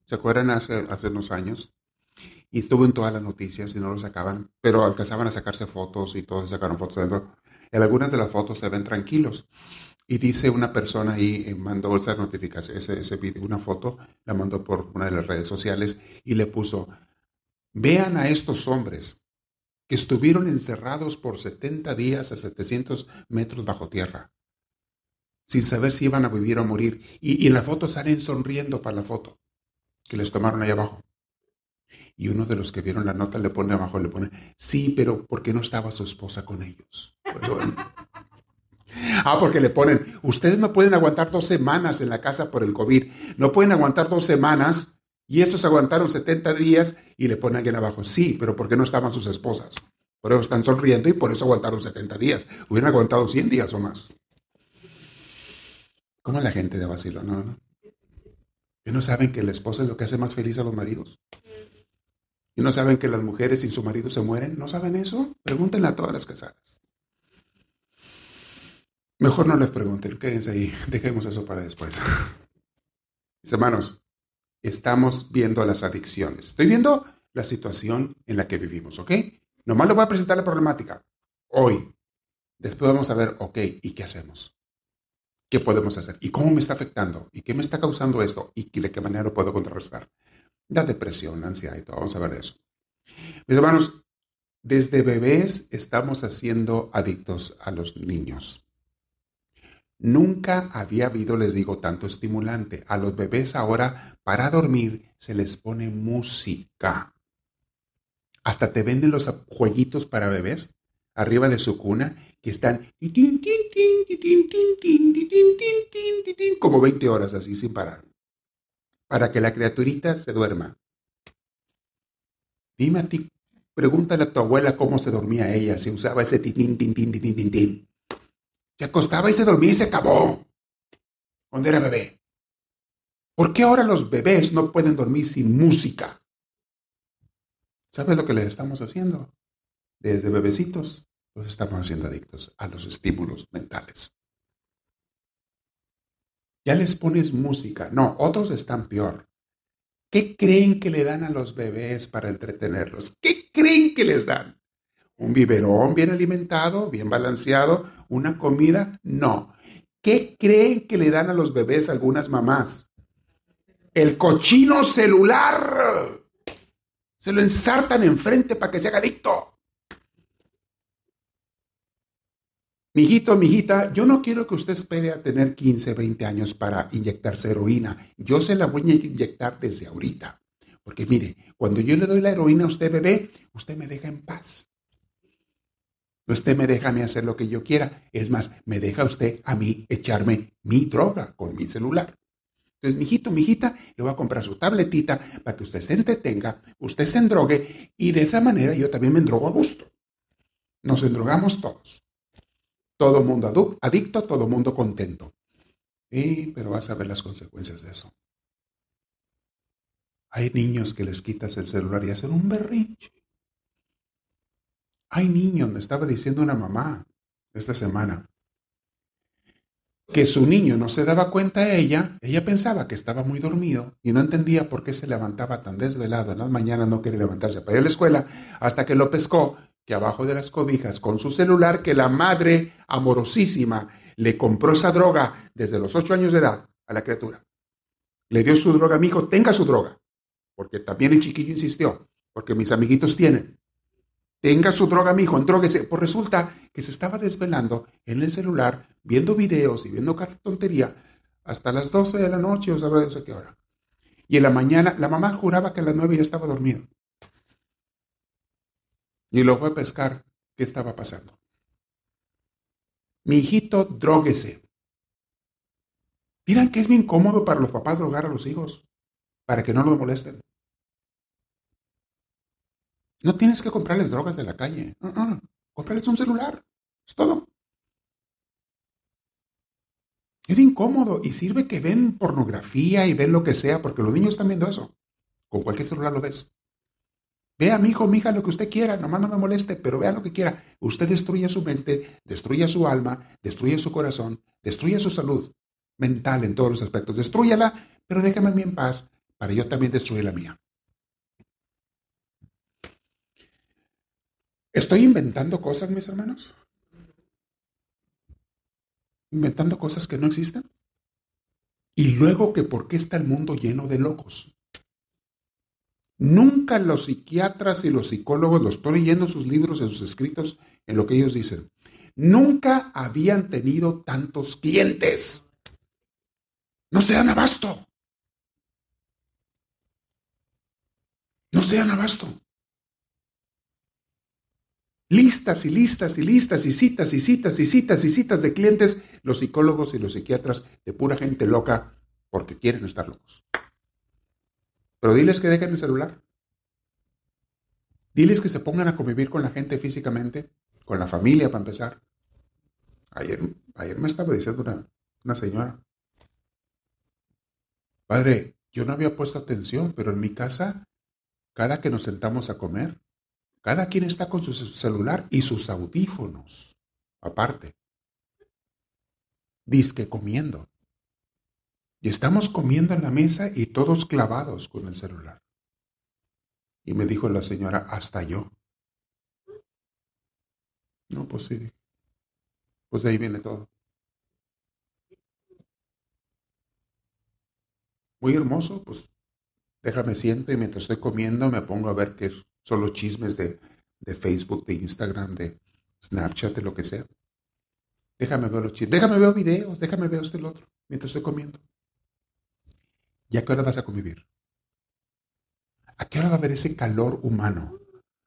¿Se acuerdan hace, unos años? Y estuvo en todas las noticias y no lo sacaban, pero alcanzaban a sacarse fotos y todos sacaron fotos. En algunas de las fotos se ven tranquilos. Y dice una persona ahí, eh, mandó esa notificación, ese, video, una foto, la mandó por una de las redes sociales y le puso, vean a estos hombres que estuvieron encerrados por 70 días a 700 metros bajo tierra, sin saber si iban a vivir o morir. Y, y en la foto salen sonriendo para la foto que les tomaron ahí abajo. Y uno de los que vieron la nota le pone abajo, le pone, sí, pero ¿por qué no estaba su esposa con ellos? ah, porque le ponen, ustedes no pueden aguantar dos semanas en la casa por el COVID, no pueden aguantar dos semanas y estos aguantaron 70 días y le ponen alguien abajo, sí, pero ¿por qué no estaban sus esposas? Por eso están sonriendo y por eso aguantaron 70 días. Hubieran aguantado 100 días o más. ¿Cómo es la gente de vacilo? No, no. ¿Que no saben que la esposa es lo que hace más feliz a los maridos? ¿Y no saben que las mujeres sin su marido se mueren? ¿No saben eso? Pregúntenle a todas las casadas. Mejor no les pregunten, quédense ahí, dejemos eso para después. Mis hermanos, estamos viendo las adicciones. Estoy viendo la situación en la que vivimos, ¿ok? Nomás les voy a presentar la problemática hoy. Después vamos a ver, ok, ¿y qué hacemos? ¿Qué podemos hacer? ¿Y cómo me está afectando? ¿Y qué me está causando esto? ¿Y de qué manera lo puedo contrarrestar? La depresión, la ansiedad y todo. Vamos a ver eso. Mis hermanos, desde bebés estamos haciendo adictos a los niños. Nunca había habido, les digo, tanto estimulante. A los bebés ahora, para dormir, se les pone música. Hasta te venden los jueguitos para bebés arriba de su cuna que están como 20 horas así sin parar para que la criaturita se duerma. Dime a ti, pregúntale a tu abuela cómo se dormía ella, si usaba ese tin, tin, tin, tin, tin, tin. Se acostaba y se dormía y se acabó. Cuando era bebé. ¿Por qué ahora los bebés no pueden dormir sin música? ¿Sabes lo que les estamos haciendo? Desde bebecitos los estamos haciendo adictos a los estímulos mentales. Ya les pones música. No, otros están peor. ¿Qué creen que le dan a los bebés para entretenerlos? ¿Qué creen que les dan? ¿Un biberón bien alimentado, bien balanceado? ¿Una comida? No. ¿Qué creen que le dan a los bebés algunas mamás? El cochino celular. Se lo ensartan enfrente para que se haga adicto. Mijito, mijita, yo no quiero que usted espere a tener 15, 20 años para inyectarse heroína. Yo se la voy a inyectar desde ahorita. Porque mire, cuando yo le doy la heroína a usted, bebé, usted me deja en paz. Usted me deja hacer lo que yo quiera. Es más, me deja usted a mí echarme mi droga con mi celular. Entonces, mijito, mijita, le voy a comprar su tabletita para que usted se entretenga, usted se endrogue y de esa manera yo también me endrogo a gusto. Nos endrogamos todos. Todo mundo adicto, todo mundo contento. Y, pero vas a ver las consecuencias de eso. Hay niños que les quitas el celular y hacen un berrinche. Hay niños, me estaba diciendo una mamá esta semana, que su niño no se daba cuenta de ella, ella pensaba que estaba muy dormido y no entendía por qué se levantaba tan desvelado en las mañanas, no quería levantarse para ir a la escuela, hasta que lo pescó abajo de las cobijas con su celular que la madre amorosísima le compró esa droga desde los ocho años de edad a la criatura. Le dio su droga a mi hijo, tenga su droga. Porque también el chiquillo insistió, porque mis amiguitos tienen. Tenga su droga, mi hijo, entróguese. Pues resulta que se estaba desvelando en el celular, viendo videos y viendo cada tontería hasta las 12 de la noche o sabrá Dios a qué hora. Y en la mañana, la mamá juraba que a las 9 ya estaba dormido. Y lo fue a pescar. ¿Qué estaba pasando? Mi hijito, dróguese. Miran que es bien cómodo para los papás drogar a los hijos, para que no los molesten. No tienes que comprarles drogas de la calle. Uh un celular. Es todo. Es incómodo y sirve que ven pornografía y ven lo que sea, porque los niños están viendo eso. Con cualquier celular lo ves. Vea, mi hijo, mi hija, lo que usted quiera, nomás no me moleste, pero vea lo que quiera. Usted destruye su mente, destruye su alma, destruye su corazón, destruye su salud mental en todos los aspectos. Destruyala, pero déjame a mí en paz para yo también destruir la mía. ¿Estoy inventando cosas, mis hermanos? ¿Inventando cosas que no existen? Y luego que por qué está el mundo lleno de locos. Nunca los psiquiatras y los psicólogos, los estoy leyendo sus libros, en sus escritos, en lo que ellos dicen, nunca habían tenido tantos clientes. No sean abasto. No sean abasto listas y listas y listas y citas y citas y citas y citas de clientes, los psicólogos y los psiquiatras de pura gente loca porque quieren estar locos. Pero diles que dejen el celular. Diles que se pongan a convivir con la gente físicamente, con la familia para empezar. Ayer, ayer me estaba diciendo una, una señora, padre, yo no había puesto atención, pero en mi casa, cada que nos sentamos a comer, cada quien está con su celular y sus audífonos, aparte. Disque comiendo. Y estamos comiendo en la mesa y todos clavados con el celular. Y me dijo la señora, hasta yo. No, pues sí. Pues de ahí viene todo. Muy hermoso, pues déjame siento y mientras estoy comiendo me pongo a ver qué son los chismes de, Facebook, de Instagram, de Snapchat, de lo que sea. Déjame ver los chismes, déjame ver videos, déjame ver esto y otro, mientras estoy comiendo. ¿Y a qué hora vas a convivir? ¿A qué hora va a haber ese calor humano?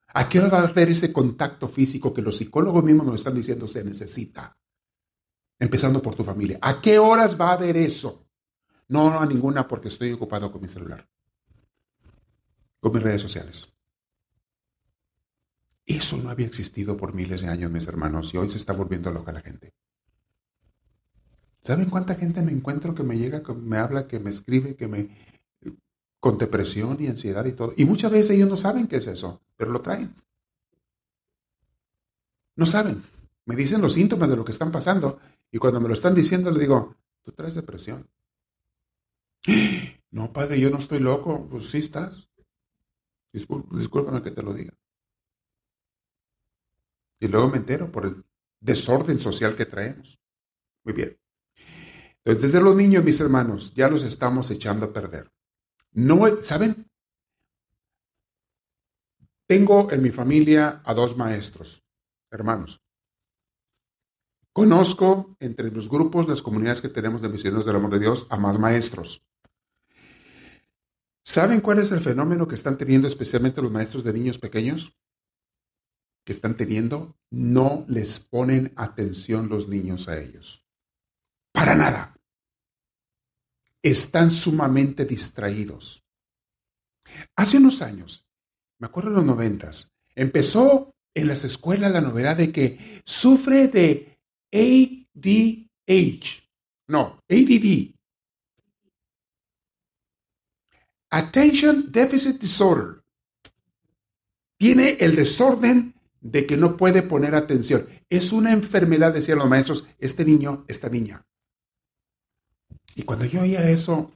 ¿A qué hora va a haber ese contacto físico que los psicólogos mismos nos están diciendo se necesita? Empezando por tu familia. ¿A qué horas va a haber eso? No, no a ninguna porque estoy ocupado con mi celular, con mis redes sociales. Eso no había existido por miles de años, mis hermanos, y hoy se está volviendo loca la gente. ¿Saben cuánta gente me encuentro que me llega, que me habla, que me escribe, que me con depresión y ansiedad y todo? Y muchas veces ellos no saben qué es eso, pero lo traen. No saben. Me dicen los síntomas de lo que están pasando y cuando me lo están diciendo le digo, tú traes depresión. No, padre, yo no estoy loco. Pues sí estás. Discúlpame que te lo diga. Y luego me entero por el desorden social que traemos. Muy bien. Entonces, desde los niños, mis hermanos, ya los estamos echando a perder. No, ¿saben? Tengo en mi familia a dos maestros, hermanos. Conozco entre los grupos, las comunidades que tenemos de misioneros del amor de Dios, a más maestros. ¿Saben cuál es el fenómeno que están teniendo especialmente los maestros de niños pequeños? que están teniendo, no les ponen atención los niños a ellos. Para nada. Están sumamente distraídos. Hace unos años, me acuerdo en los noventas, empezó en las escuelas la novedad de que sufre de ADH. No, ADD. Attention Deficit Disorder. Tiene el desorden de que no puede poner atención. Es una enfermedad, decían los maestros, este niño, esta niña. Y cuando yo oía eso,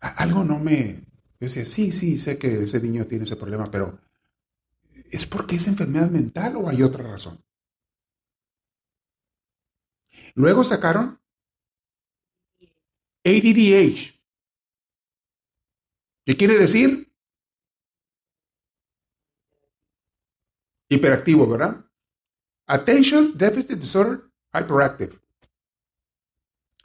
algo no me... Yo decía, sí, sí, sé que ese niño tiene ese problema, pero ¿es porque es enfermedad mental o hay otra razón? Luego sacaron ADDH. ¿Qué quiere decir? Hiperactivo, ¿verdad? Attention Deficit Disorder Hyperactive.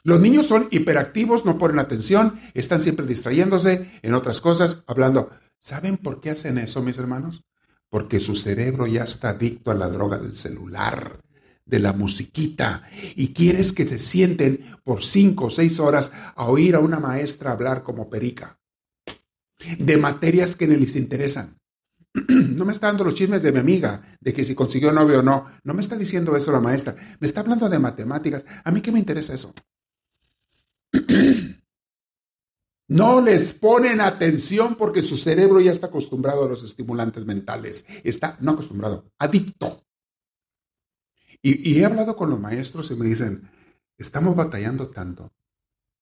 Los niños son hiperactivos, no ponen atención, están siempre distrayéndose en otras cosas, hablando. ¿Saben por qué hacen eso, mis hermanos? Porque su cerebro ya está adicto a la droga del celular, de la musiquita, y quieres que se sienten por cinco o seis horas a oír a una maestra hablar como perica, de materias que no les interesan. No me está dando los chismes de mi amiga, de que si consiguió novio o no. No me está diciendo eso la maestra. Me está hablando de matemáticas. ¿A mí qué me interesa eso? No les ponen atención porque su cerebro ya está acostumbrado a los estimulantes mentales. Está, no acostumbrado, adicto. Y, he hablado con los maestros y me dicen, estamos batallando tanto.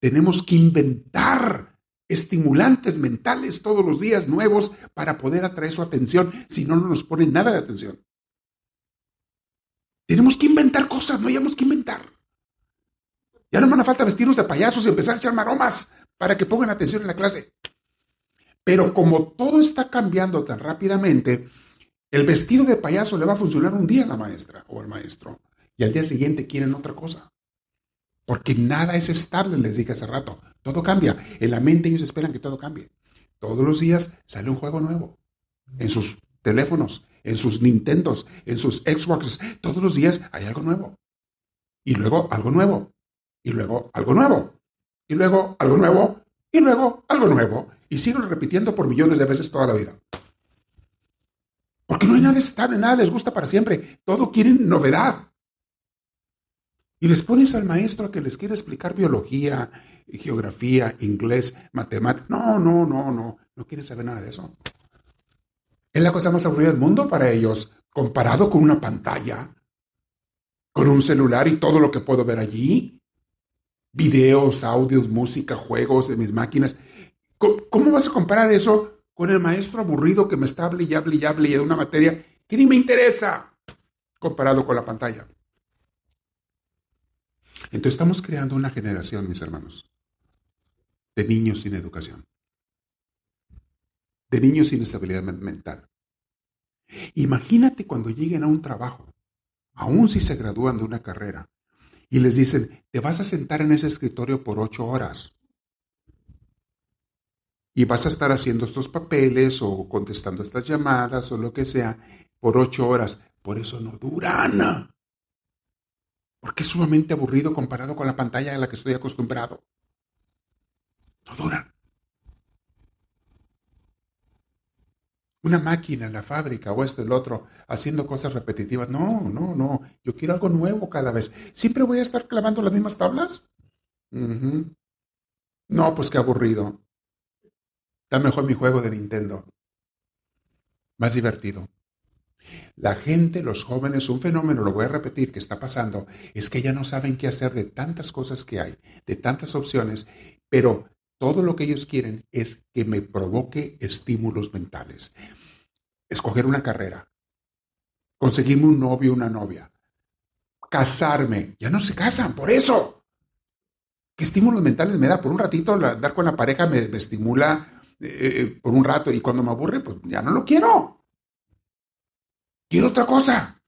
Tenemos que inventar estimulantes mentales todos los días nuevos para poder atraer su atención, si no, no nos ponen nada de atención. Tenemos que inventar cosas, no hayamos que inventar. Ya no me falta vestirnos de payasos y empezar a echar maromas para que pongan atención en la clase. Pero como todo está cambiando tan rápidamente, el vestido de payaso le va a funcionar un día a la maestra o al maestro y al día siguiente quieren otra cosa. Porque nada es estable, les dije hace rato. Todo cambia. En la mente ellos esperan que todo cambie. Todos los días sale un juego nuevo. En sus teléfonos, en sus Nintendos, en sus Xboxes. Todos los días hay algo nuevo. Y luego algo nuevo y luego algo nuevo, y luego algo nuevo, y luego algo nuevo, y siguen repitiendo por millones de veces toda la vida. Porque no hay nada estable, nada les gusta para siempre, todo quieren novedad. Y les pones al maestro que les quiera explicar biología, geografía, inglés, matemáticas. No, no, no, no, no quieren saber nada de eso. Es la cosa más aburrida del mundo para ellos, comparado con una pantalla, con un celular y todo lo que puedo ver allí videos, audios, música, juegos de mis máquinas. ¿Cómo, vas a comparar eso con el maestro aburrido que me está hable y hable y hable de una materia que ni me interesa comparado con la pantalla? Entonces estamos creando una generación, mis hermanos, de niños sin educación, de niños sin estabilidad mental. Imagínate cuando lleguen a un trabajo, aun si se gradúan de una carrera, y les dicen, te vas a sentar en ese escritorio por ocho horas. Y vas a estar haciendo estos papeles o contestando estas llamadas o lo que sea por ocho horas. Por eso no duran. Porque es sumamente aburrido comparado con la pantalla a la que estoy acostumbrado. No duran. Una máquina en la fábrica o esto, el otro, haciendo cosas repetitivas. No, no, no. Yo quiero algo nuevo cada vez. ¿Siempre voy a estar clavando las mismas tablas? No, pues qué aburrido. Está mejor mi juego de Nintendo. Más divertido. La gente, los jóvenes, un fenómeno, lo voy a repetir, que está pasando, es que ya no saben qué hacer de tantas cosas que hay, de tantas opciones, pero todo lo que ellos quieren es que me provoque estímulos mentales. Escoger una carrera, conseguirme un novio, una novia, casarme. Ya no se casan, por eso. ¿Qué estímulos mentales me da? Por un ratito, dar con la pareja me, estimula eh, eh, por un rato y cuando me aburre, pues ya no lo quiero. Quiero otra cosa.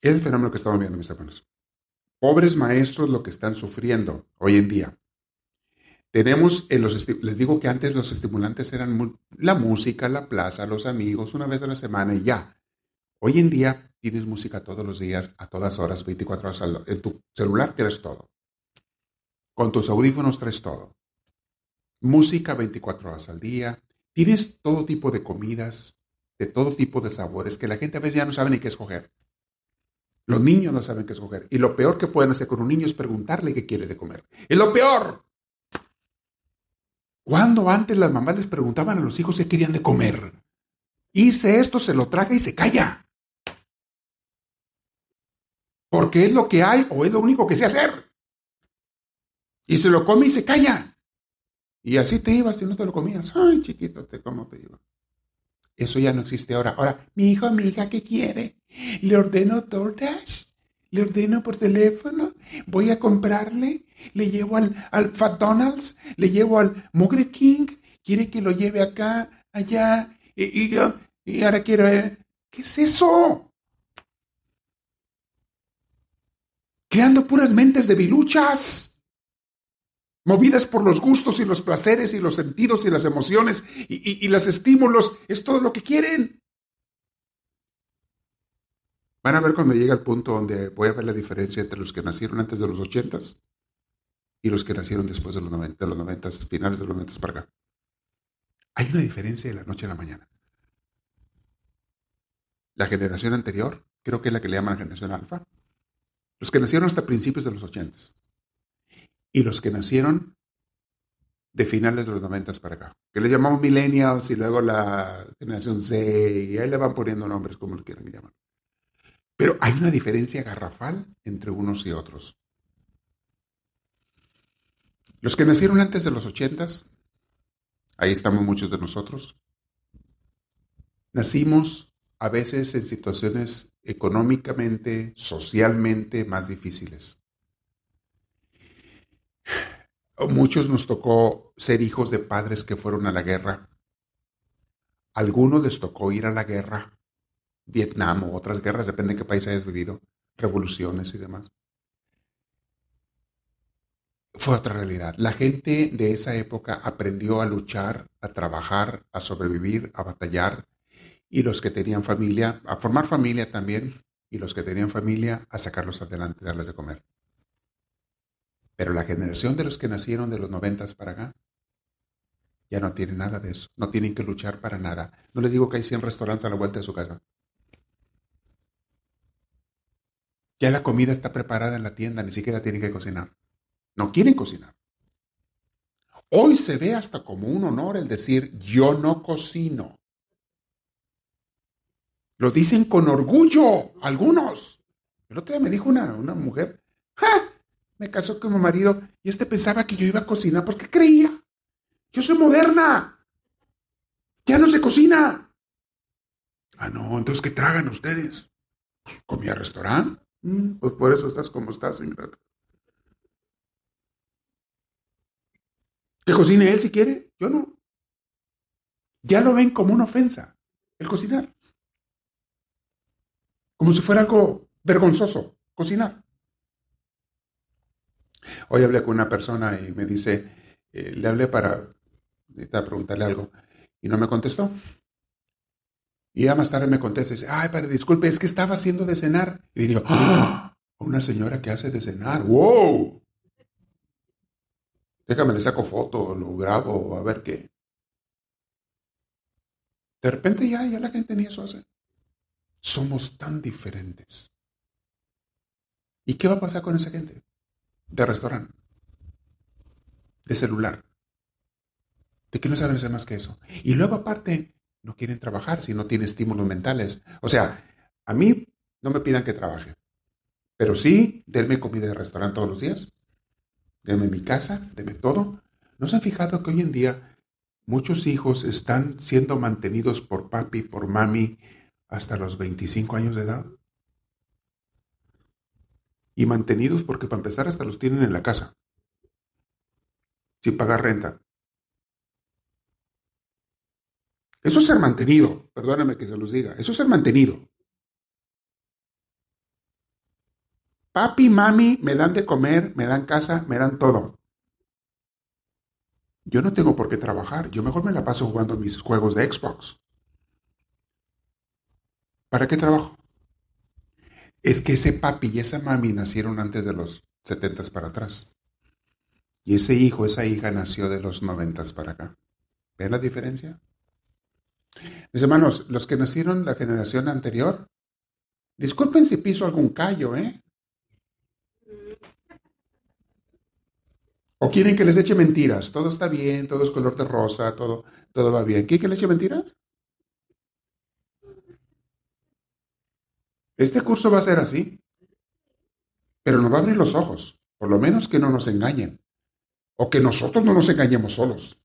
Es el fenómeno que estamos viendo, mis hermanos. Pobres maestros lo que están sufriendo hoy en día. Tenemos, en los, les digo que antes los estimulantes eran la música, la plaza, los amigos, una vez a la semana y ya. Hoy en día tienes música todos los días, a todas horas, 24 horas. Al, en tu celular tienes todo. Con tus audífonos traes todo. Música 24 horas al día. Tienes todo tipo de comidas, de todo tipo de sabores, que la gente a veces ya no sabe ni qué escoger. Los niños no saben qué escoger. Y lo peor que pueden hacer con un niño es preguntarle qué quiere de comer. Es lo peor. Cuando antes las mamás les preguntaban a los hijos qué querían de comer. Hice esto, se lo traga y se calla. Porque es lo que hay o es lo único que sé hacer. Y se lo come y se calla. Y así te ibas si no te lo comías. Ay, chiquito, ¿cómo te iba? Eso ya no existe ahora. Ahora, mi hijo, mi hija, ¿qué quiere? ¿Le ordeno DoorDash? ¿Le ordeno por teléfono? ¿Voy a comprarle? ¿Le llevo al, al Fat Donald's? ¿Le llevo al Mugre King? ¿Quiere que lo lleve acá, allá? Y, y, ahora quiero... Eh, ¿Qué es eso? Creando puras mentes de biluchas movidas por los gustos y los placeres y los sentidos y las emociones y, y, los estímulos, es todo lo que quieren. Van a ver cuando llega el punto donde voy a ver la diferencia entre los que nacieron antes de los ochentas y los que nacieron después de los 90, de los 90, finales de los 90 para acá. Hay una diferencia de la noche a la mañana. La generación anterior, creo que es la que le llaman generación alfa, los que nacieron hasta principios de los ochentas y los que nacieron de finales de los noventas para acá, que le llamamos millennials y luego la generación Z y ahí le van poniendo nombres como lo quieran llamar. Pero hay una diferencia garrafal entre unos y otros. Los que nacieron antes de los ochentas, ahí estamos muchos de nosotros, nacimos a veces en situaciones económicamente, socialmente más difíciles. Muchos nos tocó ser hijos de padres que fueron a la guerra. algunos les tocó ir a la guerra, Vietnam o otras guerras, depende de qué país hayas vivido, revoluciones y demás. Fue otra realidad. La gente de esa época aprendió a luchar, a trabajar, a sobrevivir, a batallar, y los que tenían familia, a formar familia también, y los que tenían familia, a sacarlos adelante, darles de comer. Pero la generación de los que nacieron de los noventas para acá ya no tiene nada de eso. No tienen que luchar para nada. No les digo que hay 100 restaurantes a la vuelta de su casa. Ya la comida está preparada en la tienda, ni siquiera tienen que cocinar. No quieren cocinar. Hoy se ve hasta como un honor el decir yo no cocino. Lo dicen con orgullo algunos. El otro día me dijo una, una mujer, ¡ja! Me casó con mi marido y este pensaba que yo iba a cocinar porque creía. Yo soy moderna. Ya no se cocina. Ah, no, entonces ¿qué tragan ustedes? Pues comía restaurante. Mm, pues por eso estás como estás, ingrato. Que cocine él si quiere, yo no. Ya lo ven como una ofensa, el cocinar. Como si fuera algo vergonzoso, cocinar. Hoy hablé con una persona y me dice, eh, le hablé para, preguntarle algo y no me contestó. Y ya más tarde me contesta y dice, ay, padre, disculpe, es que estaba haciendo de cenar. Y digo, ¡Ah! Una señora que hace de cenar, wow. Déjame, le saco foto, lo grabo, a ver qué. De repente ya, ya la gente ni eso hace. Somos tan diferentes. ¿Y qué va a pasar con esa gente? De restaurante, de celular, de que no saben hacer más que eso. Y luego aparte, no quieren trabajar si no tienen estímulos mentales. O sea, a mí no me pidan que trabaje, pero sí, denme comida de restaurante todos los días, denme mi casa, denme todo. ¿No se han fijado que hoy en día muchos hijos están siendo mantenidos por papi, por mami, hasta los 25 años de edad? Y mantenidos porque para empezar hasta los tienen en la casa, sin pagar renta. Eso es ser mantenido, perdóname que se los diga, eso es ser mantenido. Papi, mami, me dan de comer, me dan casa, me dan todo. Yo no tengo por qué trabajar, yo mejor me la paso jugando mis juegos de Xbox. ¿Para qué trabajo? Es que ese papi y esa mami nacieron antes de los setentas para atrás. Y ese hijo, esa hija nació de los noventas para acá. ¿Ven la diferencia? Mis hermanos, los que nacieron la generación anterior, disculpen si piso algún callo, ¿eh? ¿O quieren que les eche mentiras? Todo está bien, todo es color de rosa, todo, todo va bien. ¿Quieren que les eche mentiras? Este curso va a ser así, pero nos va a abrir los ojos, por lo menos que no nos engañen, o que nosotros no nos engañemos solos.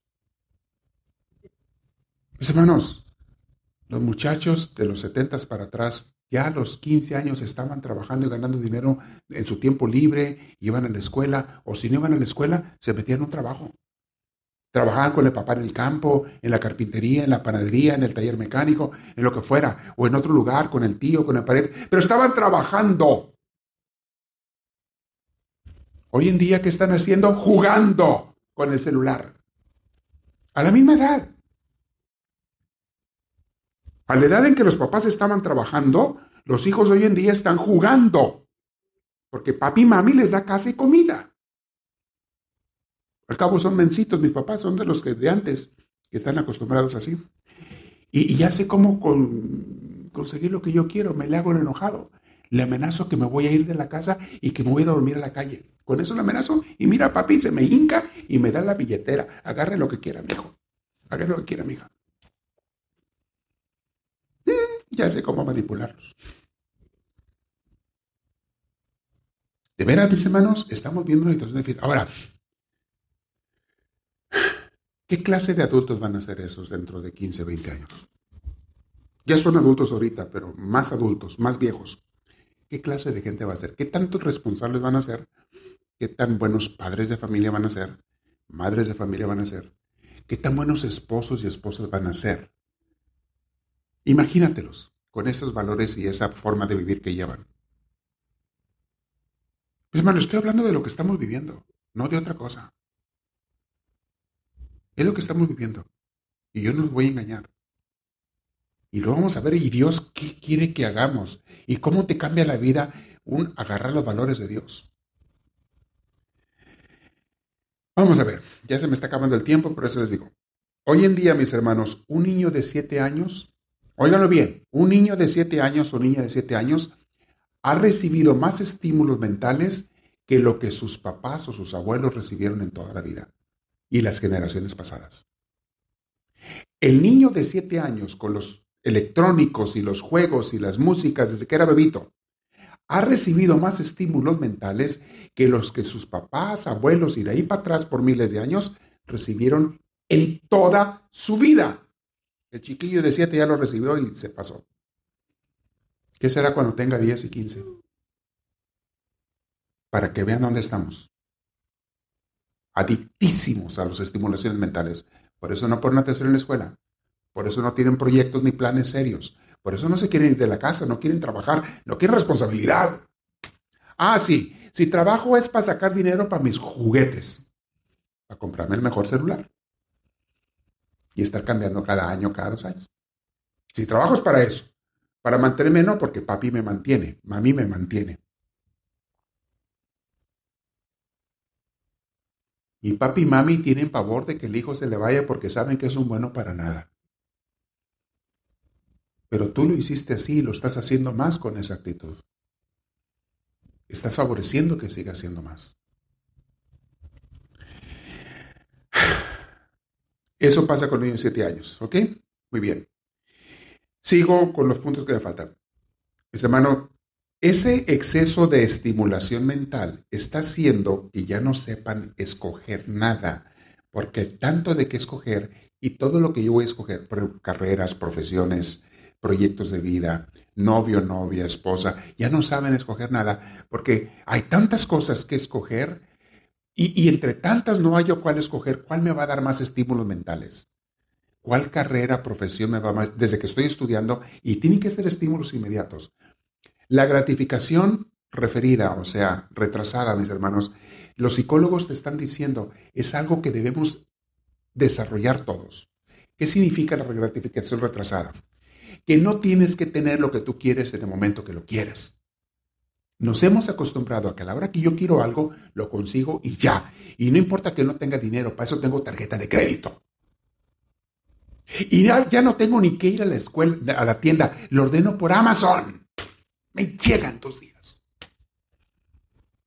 Mis hermanos, Los muchachos de los 70 para atrás, ya a los 15 años estaban trabajando y ganando dinero en su tiempo libre, iban a la escuela, o si no iban a la escuela, se metían en un trabajo. Trabajaban con el papá en el campo, en la carpintería, en la panadería, en el taller mecánico, en lo que fuera, o en otro lugar, con el tío, con el padre, pero estaban trabajando. Hoy en día, ¿qué están haciendo? Jugando con el celular. A la misma edad. A la edad en que los papás estaban trabajando, los hijos hoy en día están jugando. Porque papi y mami les da casa y comida. Al cabo son mencitos, mis papás son de los que de antes, que están acostumbrados así. Y, ya sé cómo conseguir lo que yo quiero, me le hago el enojado. Le amenazo que me voy a ir de la casa y que me voy a dormir a la calle. Con eso le amenazo y mira, papi, se me hinca y me da la billetera. Agarre lo que quiera, mijo. Agarre lo que quiera, mija. Mm, ya sé cómo manipularlos. De veras, mis hermanos, estamos viendo una situación difícil. Ahora, ¿Qué clase de adultos van a ser esos dentro de 15, 20 años? Ya son adultos ahorita, pero más adultos, más viejos. ¿Qué clase de gente va a ser? ¿Qué tantos responsables van a ser? ¿Qué tan buenos padres de familia van a ser? ¿Madres de familia van a ser? ¿Qué tan buenos esposos y esposas van a ser? Imagínatelos con esos valores y esa forma de vivir que llevan. Pues, hermano, estoy hablando de lo que estamos viviendo, no de otra cosa. Es lo que estamos viviendo. Y yo no os voy a engañar. Y lo vamos a ver. ¿Y Dios qué quiere que hagamos? ¿Y cómo te cambia la vida un agarrar los valores de Dios? Vamos a ver. Ya se me está acabando el tiempo, por eso les digo. Hoy en día, mis hermanos, un niño de siete años, óiganlo bien, un niño de siete años o niña de siete años ha recibido más estímulos mentales que lo que sus papás o sus abuelos recibieron en toda la vida y las generaciones pasadas. El niño de siete años con los electrónicos y los juegos y las músicas desde que era bebito ha recibido más estímulos mentales que los que sus papás, abuelos y de ahí para atrás por miles de años recibieron en toda su vida. El chiquillo de siete ya lo recibió y se pasó. ¿Qué será cuando tenga 10 y 15? Para que vean dónde estamos adictísimos a las estimulaciones mentales. Por eso no ponen atención en la escuela. Por eso no tienen proyectos ni planes serios. Por eso no se quieren ir de la casa, no quieren trabajar, no quieren responsabilidad. Ah, sí, si trabajo es para sacar dinero para mis juguetes, para comprarme el mejor celular y estar cambiando cada año, cada dos años. Si trabajo es para eso, para mantenerme no, porque papi me mantiene, mami me mantiene. Y papi y mami tienen pavor de que el hijo se le vaya porque saben que es un bueno para nada. Pero tú lo hiciste así y lo estás haciendo más con esa actitud. Estás favoreciendo que siga haciendo más. Eso pasa con niños de 7 años, ¿ok? Muy bien. Sigo con los puntos que me faltan. Mis hermano, ese exceso de estimulación mental está haciendo que ya no sepan escoger nada, porque tanto de qué escoger y todo lo que yo voy a escoger, carreras, profesiones, proyectos de vida, novio, novia, esposa, ya no saben escoger nada, porque hay tantas cosas que escoger y, y entre tantas no hay yo cuál escoger, cuál me va a dar más estímulos mentales. ¿Cuál carrera, profesión me va más? Desde que estoy estudiando, y tienen que ser estímulos inmediatos. La gratificación referida, o sea, retrasada, mis hermanos, los psicólogos te están diciendo, es algo que debemos desarrollar todos. ¿Qué significa la gratificación retrasada? Que no tienes que tener lo que tú quieres en el momento que lo quieres. Nos hemos acostumbrado a que a la hora que yo quiero algo, lo consigo y ya. Y no importa que no tenga dinero, para eso tengo tarjeta de crédito. Y ya, ya no tengo ni que ir a la escuela, a la tienda, lo ordeno por Amazon. Me llegan dos días.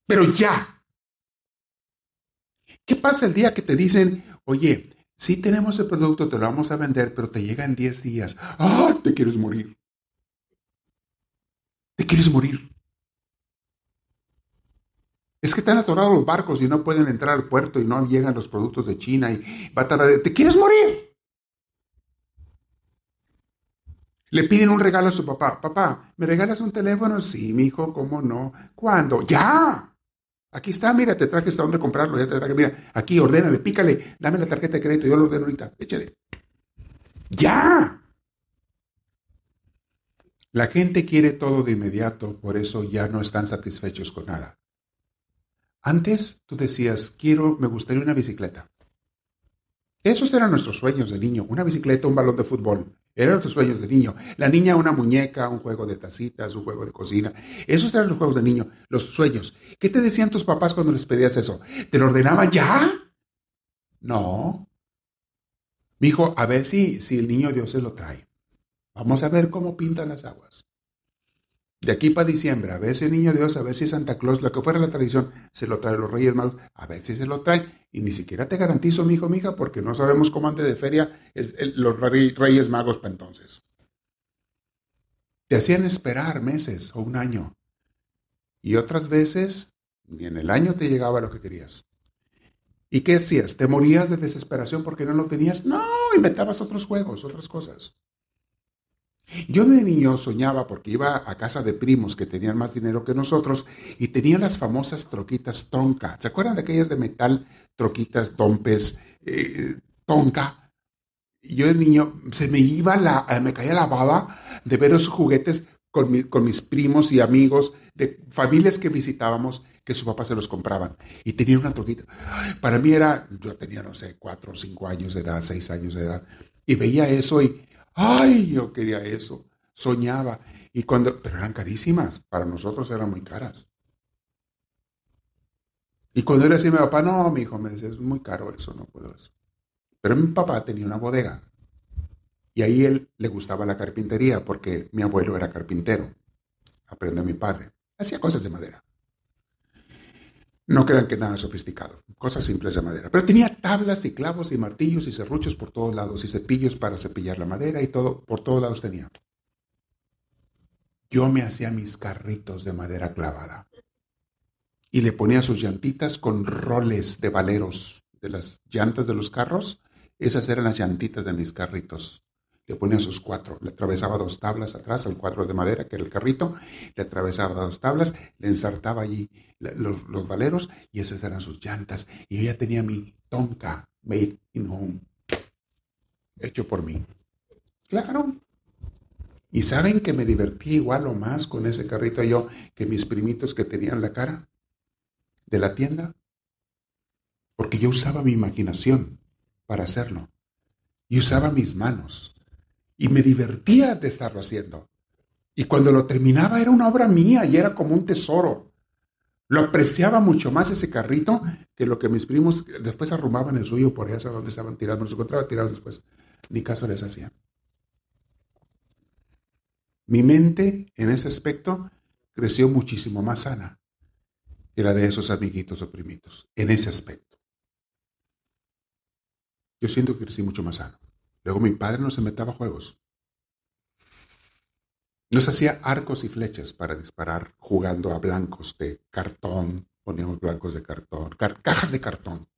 Pero ya. ¿Qué pasa el día que te dicen, oye, sí tenemos el producto, te lo vamos a vender, pero te llega en 10 días? ¡Ah! Te quieres morir. Te quieres morir. Es que están atorados los barcos y no pueden entrar al puerto y no llegan los productos de China y va a tardar. ¡Te quieres morir! Le piden un regalo a su papá. Papá, ¿me regalas un teléfono? Sí, mi hijo, ¿cómo no? ¿Cuándo? ¡Ya! Aquí está, mira, te traje hasta dónde comprarlo, ya te traje, mira, aquí, ordénale, pícale, dame la tarjeta de crédito, yo lo ordeno ahorita, échale. ¡Ya! La gente quiere todo de inmediato, por eso ya no están satisfechos con nada. Antes tú decías, quiero, me gustaría una bicicleta. Esos eran nuestros sueños de niño, una bicicleta, un balón de fútbol. Eran nuestros sueños de niño. La niña, una muñeca, un juego de tacitas, un juego de cocina. Esos eran los juegos de niño, los sueños. ¿Qué te decían tus papás cuando les pedías eso? ¿Te lo ordenaban ya? No. Mi hijo, a ver si, si el niño Dios se lo trae. Vamos a ver cómo pintan las aguas. De aquí para diciembre, a ver si niño Dios, a ver si Santa Claus, lo que fuera la tradición, se lo trae los Reyes Magos, a ver si se lo trae. Y ni siquiera te garantizo, mi hijo, mi hija, porque no sabemos cómo antes de feria los Reyes Magos para entonces. Te hacían esperar meses o un año. Y otras veces, ni en el año te llegaba lo que querías. ¿Y qué hacías? ¿Te morías de desesperación porque no lo tenías? No, inventabas otros juegos, otras cosas. Yo de niño soñaba porque iba a casa de primos que tenían más dinero que nosotros y tenían las famosas troquitas tonka. ¿Se acuerdan de aquellas de metal, troquitas, dompes, eh, tonka? Yo de niño se me iba la, eh, me caía la baba de ver esos juguetes con, mis primos y amigos de familias que visitábamos que su papá se los compraban. Y tenía una troquita. Para mí era, yo tenía, no sé, cuatro o cinco años de edad, seis años de edad. Y veía eso y Ay, yo quería eso. Soñaba. Y cuando, pero eran carísimas. Para nosotros eran muy caras. Y cuando él decía a mi papá, no, mi hijo, me decía, es muy caro eso, no puedo eso. Pero mi papá tenía una bodega. Y ahí él le gustaba la carpintería porque mi abuelo era carpintero. Aprendió a mi padre. Hacía cosas de madera. No crean que nada sofisticado, cosas simples de madera. Pero tenía tablas y clavos y martillos y serruchos por todos lados y cepillos para cepillar la madera y todo, por todos lados tenía. Yo me hacía mis carritos de madera clavada y le ponía sus llantitas con roles de valeros de las llantas de los carros. Esas eran las llantitas de mis carritos le ponía sus cuatro, le atravesaba dos tablas atrás, al cuadro de madera, que era el carrito, le atravesaba dos tablas, le ensartaba allí los, valeros y esas eran sus llantas. Y yo ya tenía mi Tonka made in home, hecho por mí. Claro. Y saben que me divertí igual o más con ese carrito yo que mis primitos que tenían la cara de la tienda. Porque yo usaba mi imaginación para hacerlo. Y usaba mis manos y me divertía de estarlo haciendo. Y cuando lo terminaba era una obra mía y era como un tesoro. Lo apreciaba mucho más ese carrito que lo que mis primos después arrumaban el suyo por allá donde estaban tirados. Nos encontraba tirados después. Ni caso les hacía. Mi mente en ese aspecto creció muchísimo más sana que la de esos amiguitos o primitos. En ese aspecto. Yo siento que crecí mucho más sano. Luego mi padre nos inventaba juegos. Nos hacía arcos y flechas para disparar jugando a blancos de cartón. Poníamos blancos de cartón, cajas de cartón.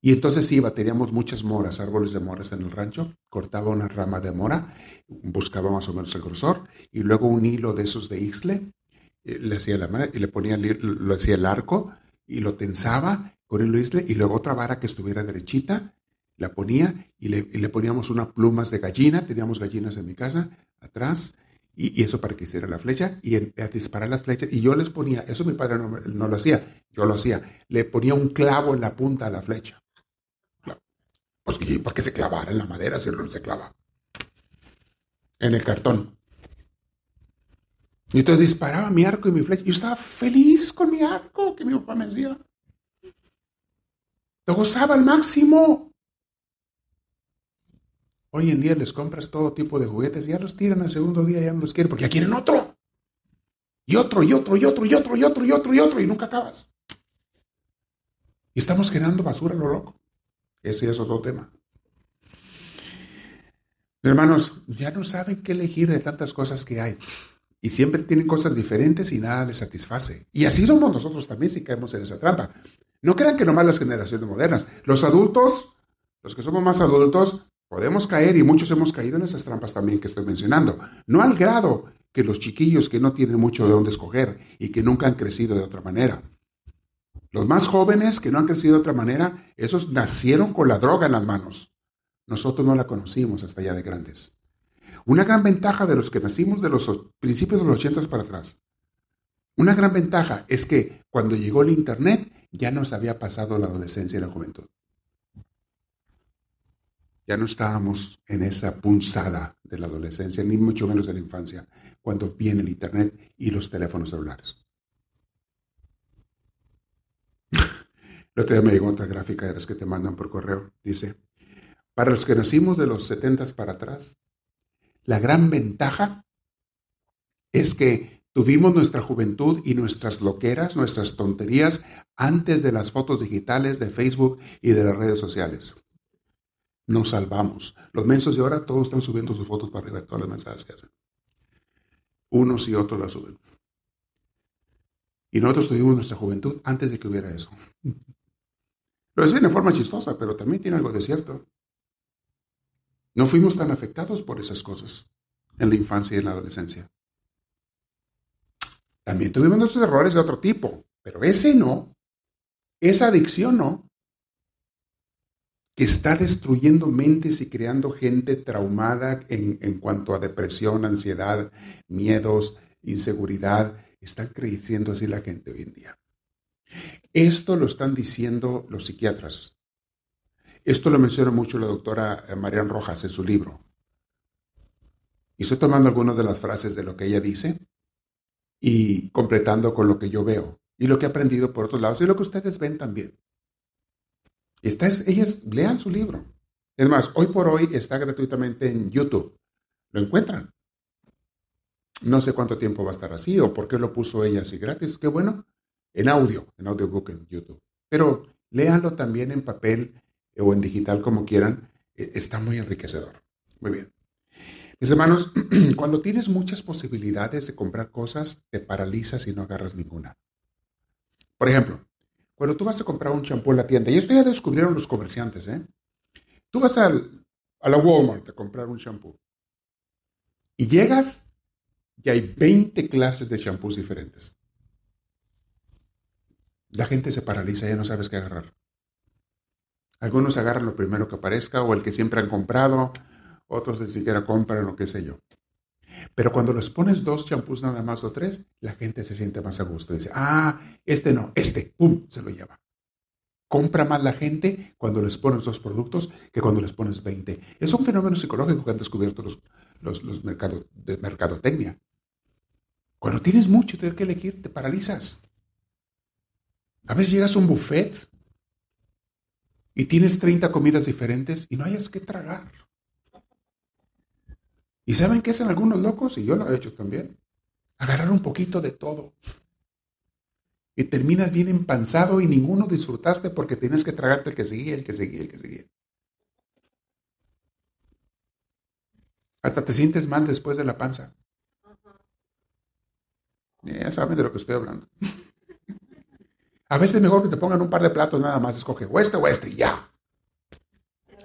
Y entonces iba, teníamos muchas moras, árboles de moras en el rancho. Cortaba una rama de mora, buscaba más o menos el grosor, y luego un hilo de esos de isle, eh, le hacía la y le ponía, lo hacía el arco, y lo tensaba con el isle, y luego otra vara que estuviera derechita, la ponía y le, poníamos unas plumas de gallina, teníamos gallinas en mi casa, atrás, y, eso para que hiciera la flecha, y a disparar las flechas, y yo les ponía, eso mi padre no, lo hacía, yo lo hacía, le ponía un clavo en la punta de la flecha. Pues que, para que se clavara en la madera, si no se clava. En el cartón. Y entonces disparaba mi arco y mi flecha. Yo estaba feliz con mi arco, que mi papá me decía. Lo gozaba al máximo. Hoy en día les compras todo tipo de juguetes ya los tiran al segundo día, ya no los quieren porque ya quieren otro. Y otro, y otro, y otro, y otro, y otro, y otro, y otro, y nunca acabas. Y estamos generando basura lo loco. Ese es otro tema. Hermanos, ya no saben qué elegir de tantas cosas que hay. Y siempre tienen cosas diferentes y nada les satisface. Y así somos nosotros también si caemos en esa trampa. No crean que nomás las generaciones modernas. Los adultos, los que somos más adultos, Podemos caer y muchos hemos caído en esas trampas también que estoy mencionando. No al grado que los chiquillos que no tienen mucho de dónde escoger y que nunca han crecido de otra manera. Los más jóvenes que no han crecido de otra manera, esos nacieron con la droga en las manos. Nosotros no la conocimos hasta ya de grandes. Una gran ventaja de los que nacimos de los principios de los ochentas para atrás. Una gran ventaja es que cuando llegó el Internet ya nos había pasado la adolescencia y la juventud. Ya no estábamos en esa punzada de la adolescencia, ni mucho menos de la infancia, cuando viene el Internet y los teléfonos celulares. El otro día me llegó gráfica de las que te mandan por correo. Dice, para los que nacimos de los 70 para atrás, la gran ventaja es que tuvimos nuestra juventud y nuestras loqueras, nuestras tonterías antes de las fotos digitales de Facebook y de las redes sociales nos salvamos. Los mensos de ahora todos están subiendo sus fotos para arriba, todas las mensajes que hacen. Unos y otros las suben. Y nosotros tuvimos nuestra juventud antes de que hubiera eso. Lo decía de forma chistosa, pero también tiene algo de cierto. No fuimos tan afectados por esas cosas en la infancia y en la adolescencia. También tuvimos nuestros errores de otro tipo, pero ese no. Esa adicción no que está destruyendo mentes y creando gente traumada en, cuanto a depresión, ansiedad, miedos, inseguridad. Están creciendo así la gente hoy en día. Esto lo están diciendo los psiquiatras. Esto lo menciona mucho la doctora eh, Marian Rojas en su libro. Y estoy tomando algunas de las frases de lo que ella dice y completando con lo que yo veo y lo que he aprendido por otros lados y lo que ustedes ven también. Está, ellas lean su libro. Es más, hoy por hoy está gratuitamente en YouTube. Lo encuentran. No sé cuánto tiempo va a estar así o por qué lo puso ella así gratis. Qué bueno. En audio, en audiobook en YouTube. Pero léanlo también en papel o en digital como quieran. E, está muy enriquecedor. Muy bien. Mis hermanos, cuando tienes muchas posibilidades de comprar cosas, te paralizas y no agarras ninguna. Por ejemplo, cuando tú vas a comprar un champú en la tienda, y esto ya descubrieron los comerciantes, ¿eh? Tú vas al, a la Walmart a comprar un champú y llegas y hay 20 clases de champús diferentes. La gente se paraliza, ya no sabes qué agarrar. Algunos agarran lo primero que aparezca o el que siempre han comprado, otros ni siquiera compran lo que sé yo. Pero cuando les pones dos champús nada más o tres, la gente se siente más a gusto. Dice, ah, este no, este, ¡pum! Se lo lleva. Compra más la gente cuando les pones dos productos que cuando les pones 20. Es un fenómeno psicológico que han descubierto los, los, mercados de mercadotecnia. Cuando tienes mucho tener que elegir, te paralizas. A veces llegas a un buffet y tienes 30 comidas diferentes y no hayas que tragar. ¿Y saben qué hacen algunos locos? Y yo lo he hecho también. Agarrar un poquito de todo. Y terminas bien empanzado y ninguno disfrutaste porque tienes que tragarte el que seguía, el que seguía, el que seguía. Hasta te sientes mal después de la panza. Ya saben de lo que estoy hablando. A veces es mejor que te pongan un par de platos nada más, escoge o este o este y ya.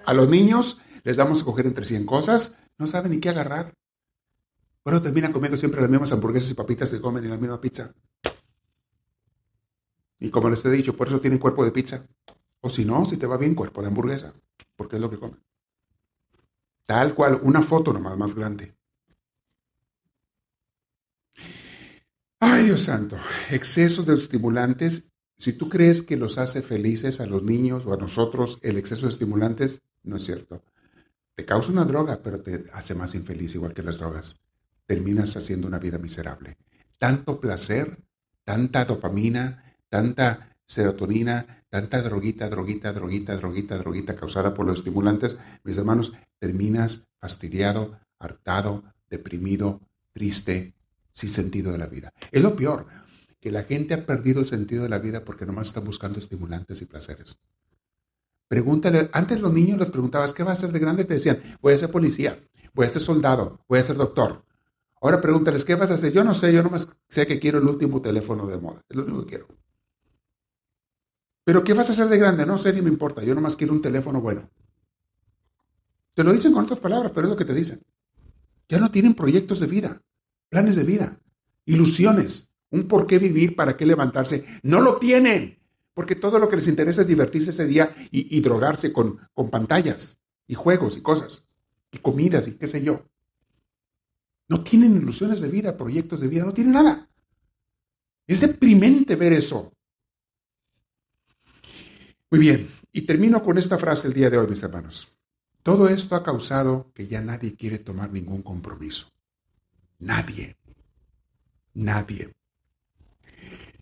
A los niños les damos a escoger entre 100 cosas, no saben ni qué agarrar. Pero terminan comiendo siempre las mismas hamburguesas y papitas que comen en la misma pizza. Y como les he dicho, por eso tienen cuerpo de pizza. O si no, si te va bien, cuerpo de hamburguesa. Porque es lo que comen. Tal cual, una foto nomás más grande. Ay, Dios santo, exceso de estimulantes. Si tú crees que los hace felices a los niños o a nosotros el exceso de estimulantes, no es cierto. Te causa una droga, pero te hace más infeliz, igual que las drogas. Terminas haciendo una vida miserable. Tanto placer, tanta dopamina, tanta serotonina, tanta droguita, droguita, droguita, droguita, droguita causada por los estimulantes, mis hermanos, terminas fastidiado, hartado, deprimido, triste, sin sentido de la vida. Es lo peor, que la gente ha perdido el sentido de la vida porque nomás están buscando estimulantes y placeres. Pregúntale, antes los niños les preguntabas, ¿qué vas a hacer de grande? Te decían, voy a ser policía, voy a ser soldado, voy a ser doctor. Ahora pregúntales, ¿qué vas a hacer? Yo no sé, yo nomás sé que quiero el último teléfono de moda, es lo único que quiero. Pero ¿qué vas a hacer de grande? No sé, ni me importa, yo nomás quiero un teléfono bueno. Te lo dicen con otras palabras, pero es lo que te dicen. Ya no tienen proyectos de vida, planes de vida, ilusiones, un por qué vivir, para qué levantarse. No lo tienen, porque todo lo que les interesa es divertirse ese día y, drogarse con, con pantallas y juegos y cosas, y comidas y qué sé yo. No tienen ilusiones de vida, proyectos de vida, no tienen nada. Es deprimente ver eso. Muy bien, y termino con esta frase el día de hoy, mis hermanos. Todo esto ha causado que ya nadie quiere tomar ningún compromiso. Nadie. Nadie.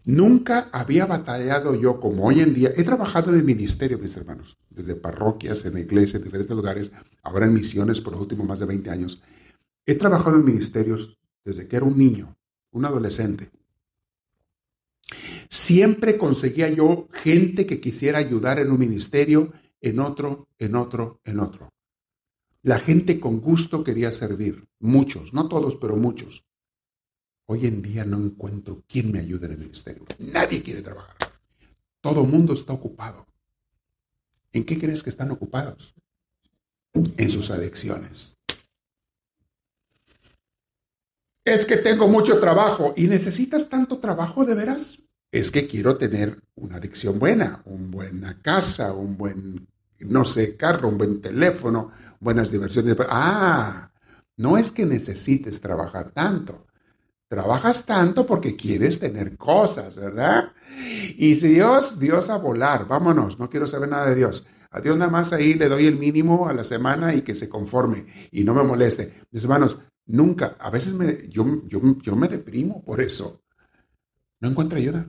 Nunca había batallado yo como hoy en día. He trabajado en el ministerio, mis hermanos, desde parroquias, en iglesias, en diferentes lugares, ahora en misiones por los últimos más de 20 años. He trabajado en ministerios desde que era un niño, un adolescente. Siempre conseguía yo gente que quisiera ayudar en un ministerio, en otro, en otro, en otro. La gente con gusto quería servir, muchos, no todos, pero muchos. Hoy en día no encuentro quién me ayude en el ministerio. Nadie quiere trabajar. Todo mundo está ocupado. ¿En qué crees que están ocupados? En sus adicciones. Es que tengo mucho trabajo y necesitas tanto trabajo de veras es que quiero tener una adicción buena, una buena casa, un buen, no sé, carro, un buen teléfono, buenas diversiones. Ah, no es que necesites trabajar tanto. Trabajas tanto porque quieres tener cosas, ¿verdad? Y si Dios, Dios a volar, vámonos, no quiero saber nada de Dios. A Dios nada más ahí le doy el mínimo a la semana y que se conforme y no me moleste. Mis hermanos, nunca, a veces me, yo, yo, yo me deprimo por eso. No encuentro ayuda.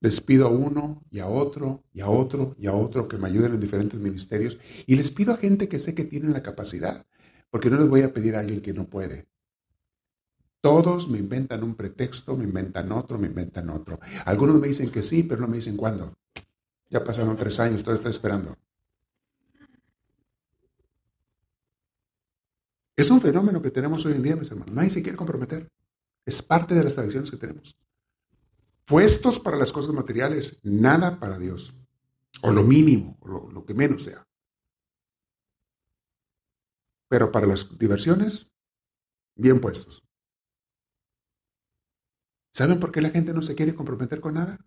Les pido a uno y a otro y a otro y a otro que me ayuden en diferentes ministerios y les pido a gente que sé que tienen la capacidad, porque no les voy a pedir a alguien que no puede. Todos me inventan un pretexto, me inventan otro, me inventan otro. Algunos me dicen que sí, pero no me dicen cuándo. Ya pasaron tres años, todavía estoy esperando. Es un fenómeno que tenemos hoy en día, mis hermanos. Nadie se quiere comprometer. Es parte de las tradiciones que tenemos puestos para las cosas materiales, nada para Dios, o lo mínimo, lo, que menos sea. Pero para las diversiones, bien puestos. ¿Saben por qué la gente no se quiere comprometer con nada?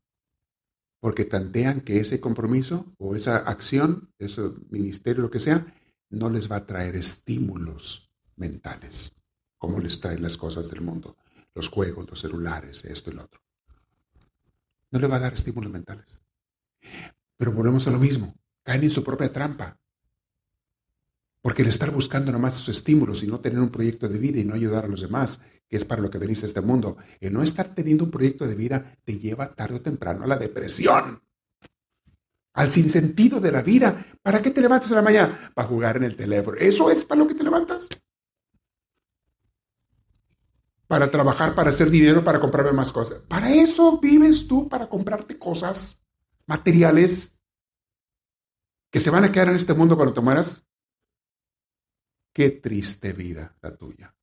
Porque tantean que ese compromiso o esa acción, ese ministerio, lo que sea, no les va a traer estímulos mentales, como les traen las cosas del mundo, los juegos, los celulares, esto y lo otro no le va a dar estímulos mentales. Pero volvemos a lo mismo, caen en su propia trampa. Porque el estar buscando nomás sus estímulos y no tener un proyecto de vida y no ayudar a los demás, que es para lo que venís a este mundo, el no estar teniendo un proyecto de vida te lleva tarde o temprano a la depresión, al sinsentido de la vida. ¿Para qué te levantas a la mañana? Para jugar en el teléfono. ¿Eso es para lo que te levantas? para trabajar, para hacer dinero, para comprarme más cosas. Para eso vives tú, para comprarte cosas materiales que se van a quedar en este mundo cuando te mueras. Qué triste vida la tuya.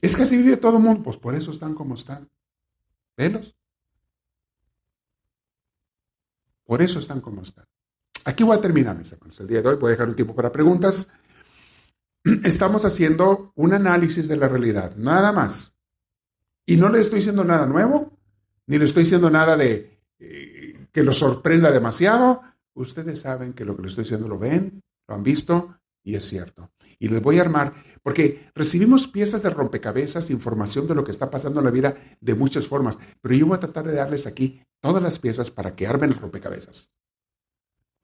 Es que así vive todo el mundo, pues por eso están como están. Velos. Por eso están como están. Aquí voy a terminar, mis hermanos. El día de hoy voy a dejar un tiempo para preguntas estamos haciendo un análisis de la realidad, nada más. Y no le estoy diciendo nada nuevo, ni le estoy diciendo nada de eh, que lo sorprenda demasiado. Ustedes saben que lo que le estoy diciendo lo ven, lo han visto y es cierto. Y les voy a armar, porque recibimos piezas de rompecabezas, información de lo que está pasando en la vida de muchas formas, pero yo voy a tratar de darles aquí todas las piezas para que armen el rompecabezas.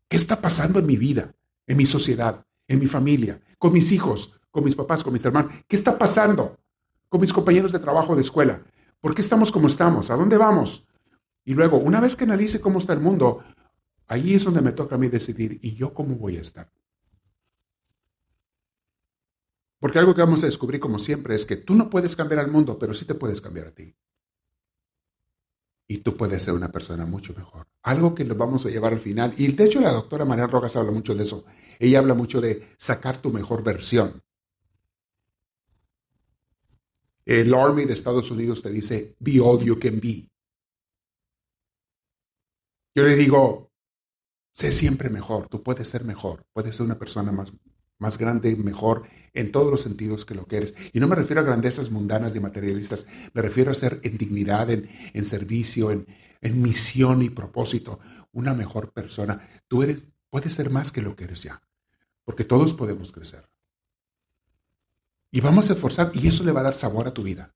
¿Qué está pasando en mi vida, en mi sociedad, en mi familia, con mis hijos, con mis papás, con mis hermanos. ¿Qué está pasando con mis compañeros de trabajo de escuela? ¿Por qué estamos como estamos? ¿A dónde vamos? Y luego, una vez que analice cómo está el mundo, ahí es donde me toca a mí decidir, ¿y yo cómo voy a estar? Porque algo que vamos a descubrir como siempre es que tú no puedes cambiar al mundo, pero sí te puedes cambiar a ti. Y tú puedes ser una persona mucho mejor. Algo que lo vamos a llevar al final. Y de hecho la doctora María Rojas habla mucho de eso. Ella habla mucho de sacar tu mejor versión. El Army de Estados Unidos te dice, be all you can be. Yo le digo, Sé siempre mejor, tú puedes ser mejor, puedes ser una persona más, más grande, mejor en todos los sentidos que lo que eres. Y no me refiero a grandezas mundanas y materialistas, me refiero a ser en dignidad, en, en servicio, en, en misión y propósito, una mejor persona. Tú eres, puedes ser más que lo que eres ya, porque todos podemos crecer. Y vamos a esforzar, y eso le va a dar sabor a tu vida.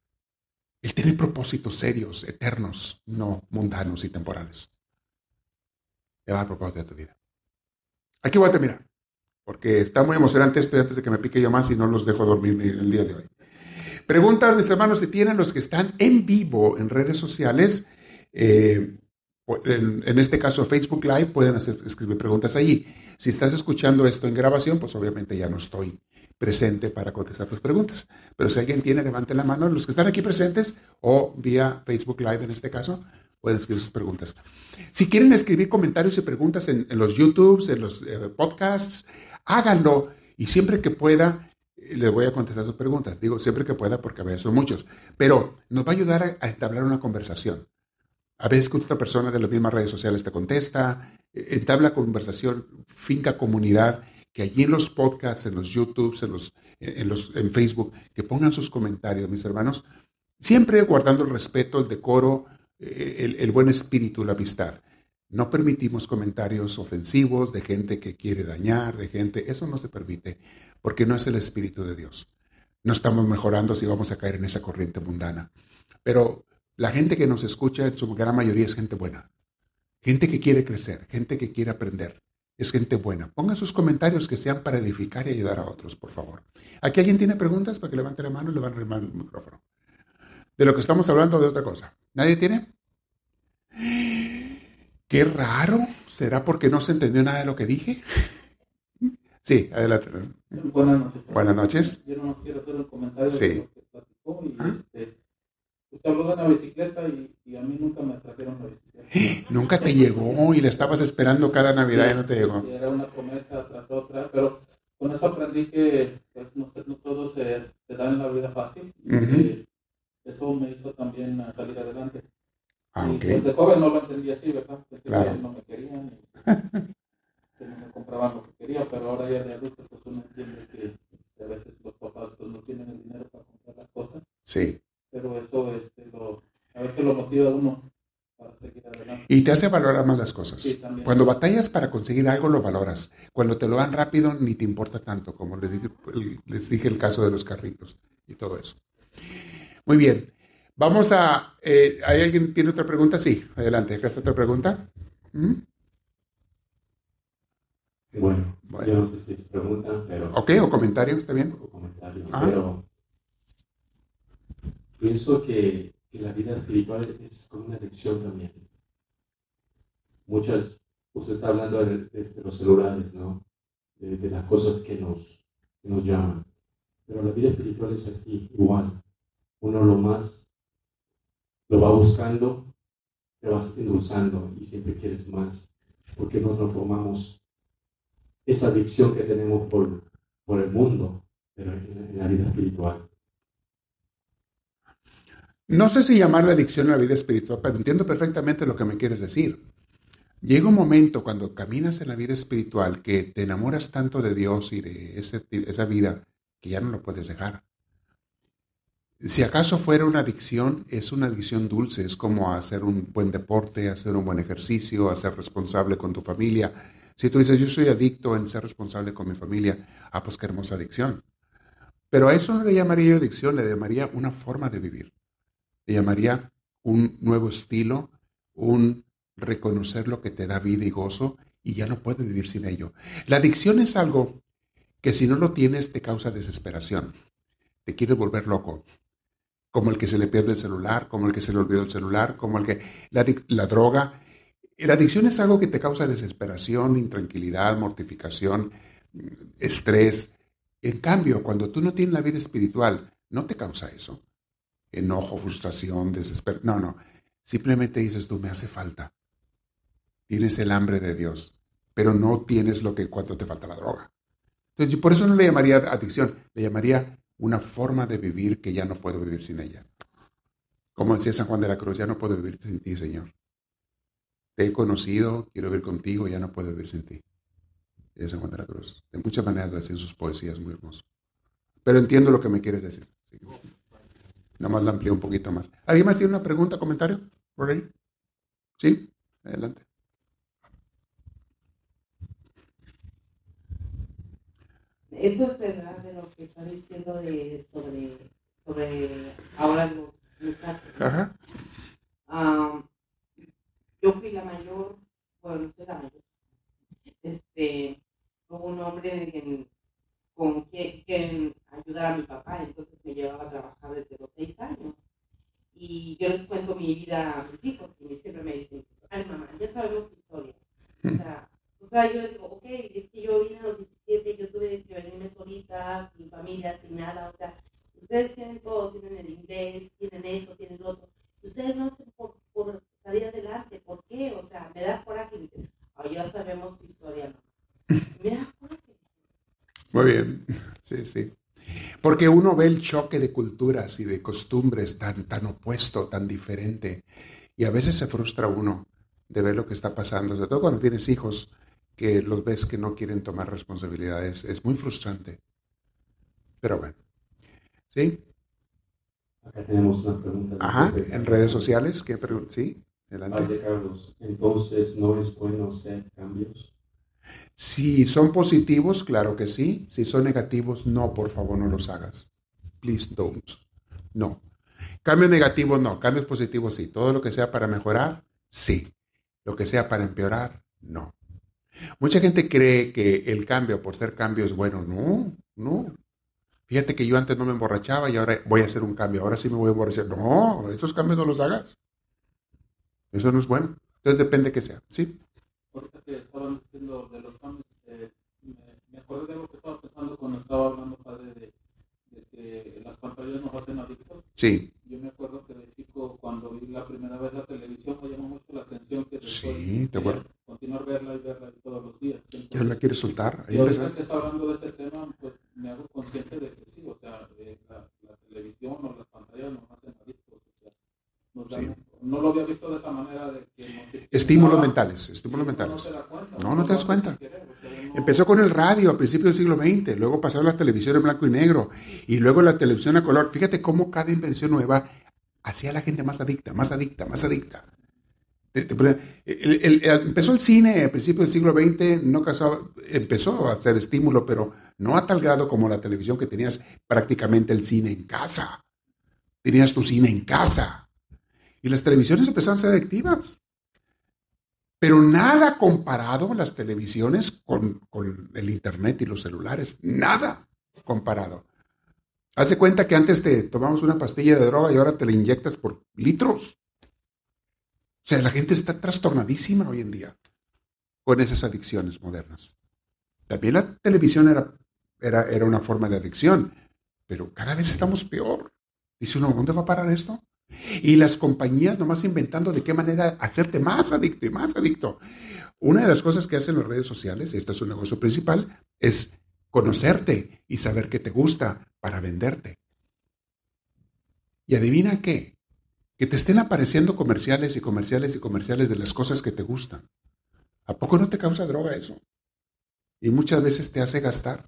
El tener propósitos serios, eternos, no mundanos y temporales. Le va a dar propósito a tu vida. Aquí voy a terminar, porque está muy emocionante esto antes de que me pique yo más y no los dejo dormir el día de hoy. Preguntas, mis hermanos, si tienen los que están en vivo en redes sociales, eh, en, este caso Facebook Live, pueden escribir preguntas allí. Si estás escuchando esto en grabación, pues obviamente ya no estoy presente para contestar tus preguntas. Pero si alguien tiene, levante la mano. Los que están aquí presentes o vía Facebook Live en este caso, pueden escribir sus preguntas. Si quieren escribir comentarios y preguntas en, en los YouTubes, en los eh, podcasts, háganlo y siempre que pueda eh, les voy a contestar sus preguntas. Digo siempre que pueda porque a veces son muchos. Pero nos va a ayudar a, entablar una conversación. A veces que otra persona de las mismas redes sociales te contesta, eh, entabla conversación, finca comunidad que allí en los podcasts, en los YouTubes, en, los, en, los, en Facebook, que pongan sus comentarios, mis hermanos, siempre guardando el respeto, el decoro, eh, el buen espíritu, la amistad. No permitimos comentarios ofensivos de gente que quiere dañar, de gente, eso no se permite, porque no es el espíritu de Dios. No estamos mejorando si vamos a caer en esa corriente mundana. Pero la gente que nos escucha, en su gran mayoría, es gente buena. Gente que quiere crecer, gente que quiere aprender es gente buena. Pongan sus comentarios que sean para edificar y ayudar a otros, por favor. ¿Aquí alguien tiene preguntas? Para que levante la mano y le van a el micrófono. De lo que estamos hablando de otra cosa. ¿Nadie tiene? Qué raro. ¿Será porque no se entendió nada de lo que dije? Sí, adelante. Buenas noches. Buenas noches. Yo no quiero hacer un comentario Sí. de lo que platicó y ¿Ah? este, usted habló de una bicicleta y, y a mí nunca me trajeron la bicicleta. Nunca te llegó y le estabas esperando cada Navidad y no te llegó. Y Era una promesa tras otra, pero con eso aprendí que pues, no, no todo se, se da en la vida fácil. y Ujú. que eso me hizo también eh, salir adelante. Ah, Y ok. pues de joven no lo entendía así, ¿verdad? Pensé Claro. no me querían y no me compraban lo que quería, pero ahora ya de adulto pues uno entiende que a veces los papás pues, no tienen el dinero para comprar las cosas, Sí. pero eso este, lo, a veces lo motiva a uno para seguir adelante. Y te hace valorar más las cosas. Sí, también. Cuando batallas para conseguir algo, lo valoras. Cuando te lo dan rápido, ni te importa tanto, como les dije, les dije el caso de los carritos y todo eso. Muy bien. Vamos a... eh, ¿Hay alguien tiene otra pregunta? Sí, adelante. Acá está otra pregunta. ¿Mm? Bueno, Bueno. yo no sé si es pregunta, pero ¿Ok? ¿O comentario? ¿Está bien? o comentario, Ah. pero pienso que, que la vida espiritual es como una lección también. Muchas, usted está hablando de, de- de los celulares, ¿no? De, de las cosas que nos, que nos llaman. Pero la vida espiritual es así, igual. Uno lo más lo va buscando, te vas endulzando y siempre quieres más, porque no nos formamos esa adicción que tenemos por, por el mundo, en, la vida espiritual. No sé si llamar la adicción a la vida espiritual, pero entiendo perfectamente lo que me quieres decir. Llega un momento cuando caminas en la vida espiritual que te enamoras tanto de Dios y de esa vida que ya no lo puedes dejar. Si acaso fuera una adicción, es una adicción dulce, es como hacer un buen deporte, hacer un buen ejercicio, a ser responsable con tu familia. Si tú dices, yo soy adicto en ser responsable con mi familia, ah, pues qué hermosa adicción. Pero a eso no le llamaría yo adicción, le llamaría una forma de vivir. Le llamaría un nuevo estilo, un reconocer lo que te da vida y gozo y ya no puedes vivir sin ello. La adicción es algo que si no lo tienes te causa desesperación, te quiere volver loco, como el que se le pierde el celular, como el que se le olvidó el celular, como el que la, droga. La adicción es algo que te causa desesperación, intranquilidad, mortificación, estrés. En cambio, cuando tú no tienes la vida espiritual, no te causa eso. Enojo, frustración, desespero. No, no. Simplemente dices tú, me hace falta. Tienes el hambre de Dios, pero no tienes lo que cuando te falta la droga. Entonces, por eso no le llamaría adicción, le llamaría una forma de vivir que ya no puedo vivir sin ella. Como decía San Juan de la Cruz, ya no puedo vivir sin ti, Señor. Te he conocido, quiero vivir contigo, ya no puedo vivir sin ti. Es Juan de la Cruz. De muchas maneras decir sus poesías muy hermosas. Pero entiendo lo que me quieres decir. Nada más la amplío un poquito más. ¿Alguien más tiene una pregunta, comentario? ¿Sí? Adelante. Eso es verdad de lo que está diciendo de, sobre, sobre ahora los muchachos. Ajá. Ah, yo fui la mayor, bueno, no soy la mayor. Este, hubo un hombre que, con quien, quien ayudar a mi papá, entonces me llevaba a trabajar desde los seis años. Y yo les cuento mi vida a mis hijos y siempre me dicen, ay mamá, ya sabemos tu historia. O sea, o sea, yo les digo, ok, es que yo vine a los 17, yo tuve que venirme solita, sin familia, sin nada, o sea, ustedes tienen todo, tienen el inglés, tienen esto, tienen lo otro. Ustedes no hacen por, salir adelante, ¿por qué? O sea, me da coraje. Oh, ya sabemos tu historia, mamá. Me da coraje. Muy bien, sí, sí. Porque uno ve el choque de culturas y de costumbres tan, tan opuesto, tan diferente. Y a veces se frustra uno de ver lo que está pasando, sobre todo cuando tienes hijos que los ves que no quieren tomar responsabilidades. Es muy frustrante. Pero bueno. ¿Sí? Acá tenemos una pregunta. Ajá, en redes sociales. ¿qué pregunta? Sí, adelante. Padre Carlos, entonces no es bueno hacer cambios. Si son positivos, claro que sí. Si son negativos, no, por favor, no los hagas. Please don't. No. Cambios negativos, no. Cambios positivos, sí. Todo lo que sea para mejorar, sí. Lo que sea para empeorar, no. Mucha gente cree que el cambio por ser cambio es bueno. No, no. Fíjate que yo antes no me emborrachaba y ahora voy a hacer un cambio. Ahora sí me voy a emborrachar. No, esos cambios no los hagas. Eso no es bueno. Entonces depende que sea. ¿Sí? Ahorita que estaban diciendo de los cambios, eh, me, me, acordé de algo que estaba pensando cuando estaba hablando, padre, de, de que las pantallas nos hacen adictos. Sí. Yo me acuerdo que chico, cuando vi la primera vez la televisión, me llamó mucho la atención que Sí, te acuerdo. continuar verla y verla todos los días. Ya la quieres soltar. Ahí y ahorita que está hablando de este tema, pues me hago consciente de que sí, o sea, de la, la televisión o las pantallas nos hacen adictos. O sea, nos dan- Sí. No lo había visto de esa manera de que nos Estímulos mentales, estímulos uno mentales. se da cuenta, No, no te das cuenta. Empezó con el radio a principios del siglo XX, luego pasaron las televisiones en blanco y negro y luego la televisión a color. Fíjate cómo cada invención nueva hacía a la gente más adicta, más adicta, más adicta. El- el- empezó el cine a principios del siglo XX, no casaba- empezó a hacer estímulo, pero no a tal grado como la televisión que tenías prácticamente el cine en casa. Tenías tu cine en casa. Y las televisiones empezaron a ser adictivas. Pero nada comparado las televisiones con, con el Internet y los celulares. Nada comparado. Hace cuenta que antes te tomamos una pastilla de droga y ahora te la inyectas por litros. O sea, la gente está trastornadísima hoy en día con esas adicciones modernas. También la televisión era, era, era una forma de adicción, pero cada vez estamos peor. Dice uno, ¿dónde va a parar esto? Y las compañías nomás inventando de qué manera hacerte más adicto y más adicto. Una de las cosas que hacen las redes sociales, este es su negocio principal, es conocerte y saber qué te gusta para venderte. Y adivina qué, que te estén apareciendo comerciales y comerciales y comerciales de las cosas que te gustan. ¿A poco no te causa droga eso? Y muchas veces te hace gastar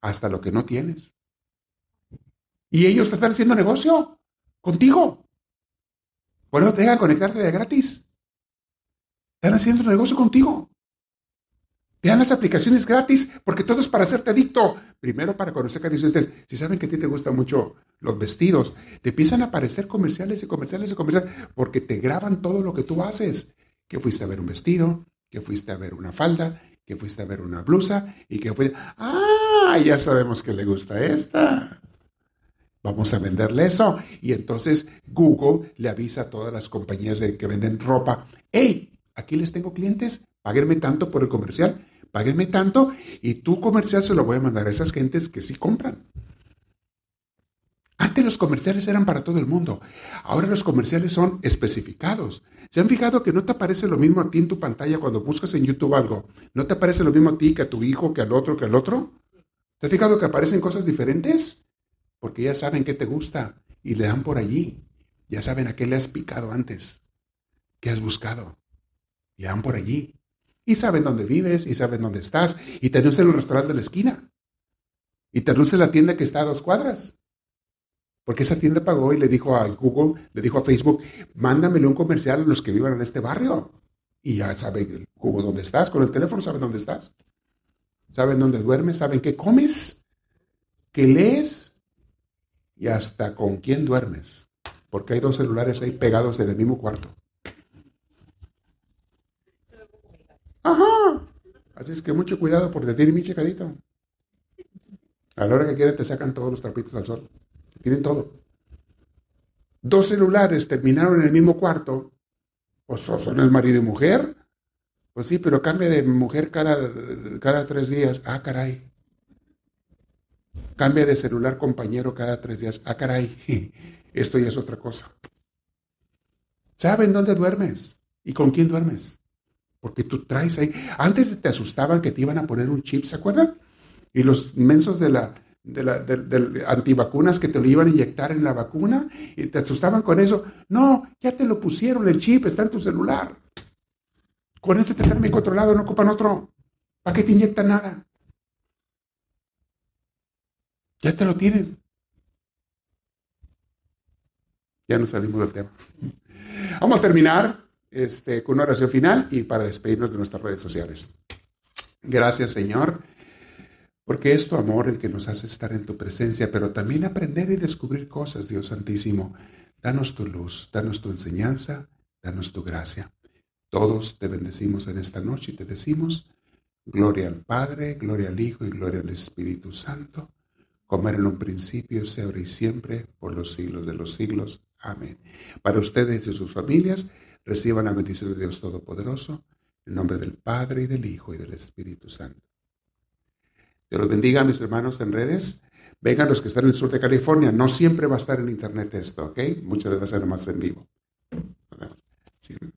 hasta lo que no tienes. Y ellos están haciendo negocio contigo. Por eso te dejan conectarte de gratis. Están haciendo negocio contigo. Te dan las aplicaciones gratis porque todo es para hacerte adicto. Primero para conocer canciones. Si saben que a ti te gustan mucho los vestidos, te empiezan a aparecer comerciales y comerciales y comerciales porque te graban todo lo que tú haces. Que fuiste a ver un vestido, que fuiste a ver una falda, que fuiste a ver una blusa y que fue, ah, ya sabemos que le gusta esta. Vamos a venderle eso. Y entonces Google le avisa a todas las compañías de que venden ropa, hey, aquí les tengo clientes, páguenme tanto por el comercial, páguenme tanto y tu comercial se lo voy a mandar a esas gentes que sí compran. Antes los comerciales eran para todo el mundo. Ahora los comerciales son especificados. ¿Se han fijado que no te aparece lo mismo a ti en tu pantalla cuando buscas en YouTube algo? ¿No te aparece lo mismo a ti que a tu hijo, que al otro, que al otro? ¿Te has fijado que aparecen cosas diferentes? Porque ya saben qué te gusta y le dan por allí. Ya saben a qué le has picado antes, qué has buscado. Y van por allí. Y saben dónde vives, y saben dónde estás, y te anuncian el restaurante de la esquina. Y te anuncian la tienda que está a dos cuadras. Porque esa tienda pagó y le dijo a Google, le dijo a Facebook, mándamele un comercial a los que vivan en este barrio. Y ya saben Google dónde estás, con el teléfono saben dónde estás. Saben dónde duermes, saben qué comes, qué lees y hasta con quién duermes. Porque hay dos celulares ahí pegados en el mismo cuarto. Ajá. Así es que mucho cuidado porque tiene mi checadito. A la hora que quieren te sacan todos los trapitos al sol. Tienen todo. Dos celulares terminaron en el mismo cuarto. Pues son el marido y mujer. Pues sí, pero cambia de mujer cada, cada tres días. Ah, caray. Cambia de celular compañero cada tres días. Ah, caray. Esto ya es otra cosa. ¿Saben dónde duermes? ¿Y con quién duermes? Porque tú traes ahí. Antes te asustaban que te iban a poner un chip, ¿se acuerdan? Y los mensos de la, de, la, de, antivacunas que te lo iban a inyectar en la vacuna y te asustaban con eso. No, ya te lo pusieron, el chip está en tu celular. Con este te tienen bien controlado, no ocupan otro. ¿Para qué te inyectan nada? Ya te lo tienen. Ya nos salimos del tema. Vamos a terminar este, con una oración final y para despedirnos de nuestras redes sociales. Gracias, Señor porque es tu amor el que nos hace estar en tu presencia, pero también aprender y descubrir cosas, Dios Santísimo. Danos tu luz, danos tu enseñanza, danos tu gracia. Todos te bendecimos en esta noche y te decimos, gloria al Padre, gloria al Hijo y gloria al Espíritu Santo, como era en un principio, sea y siempre, por los siglos de los siglos. Amén. Para ustedes y sus familias, reciban la bendición de Dios Todopoderoso, en nombre del Padre y del Hijo y del Espíritu Santo. Que los bendiga, mis hermanos en redes. Vengan los que están en el sur de California. No siempre va a estar en internet esto, ¿ok? Muchas veces más en vivo.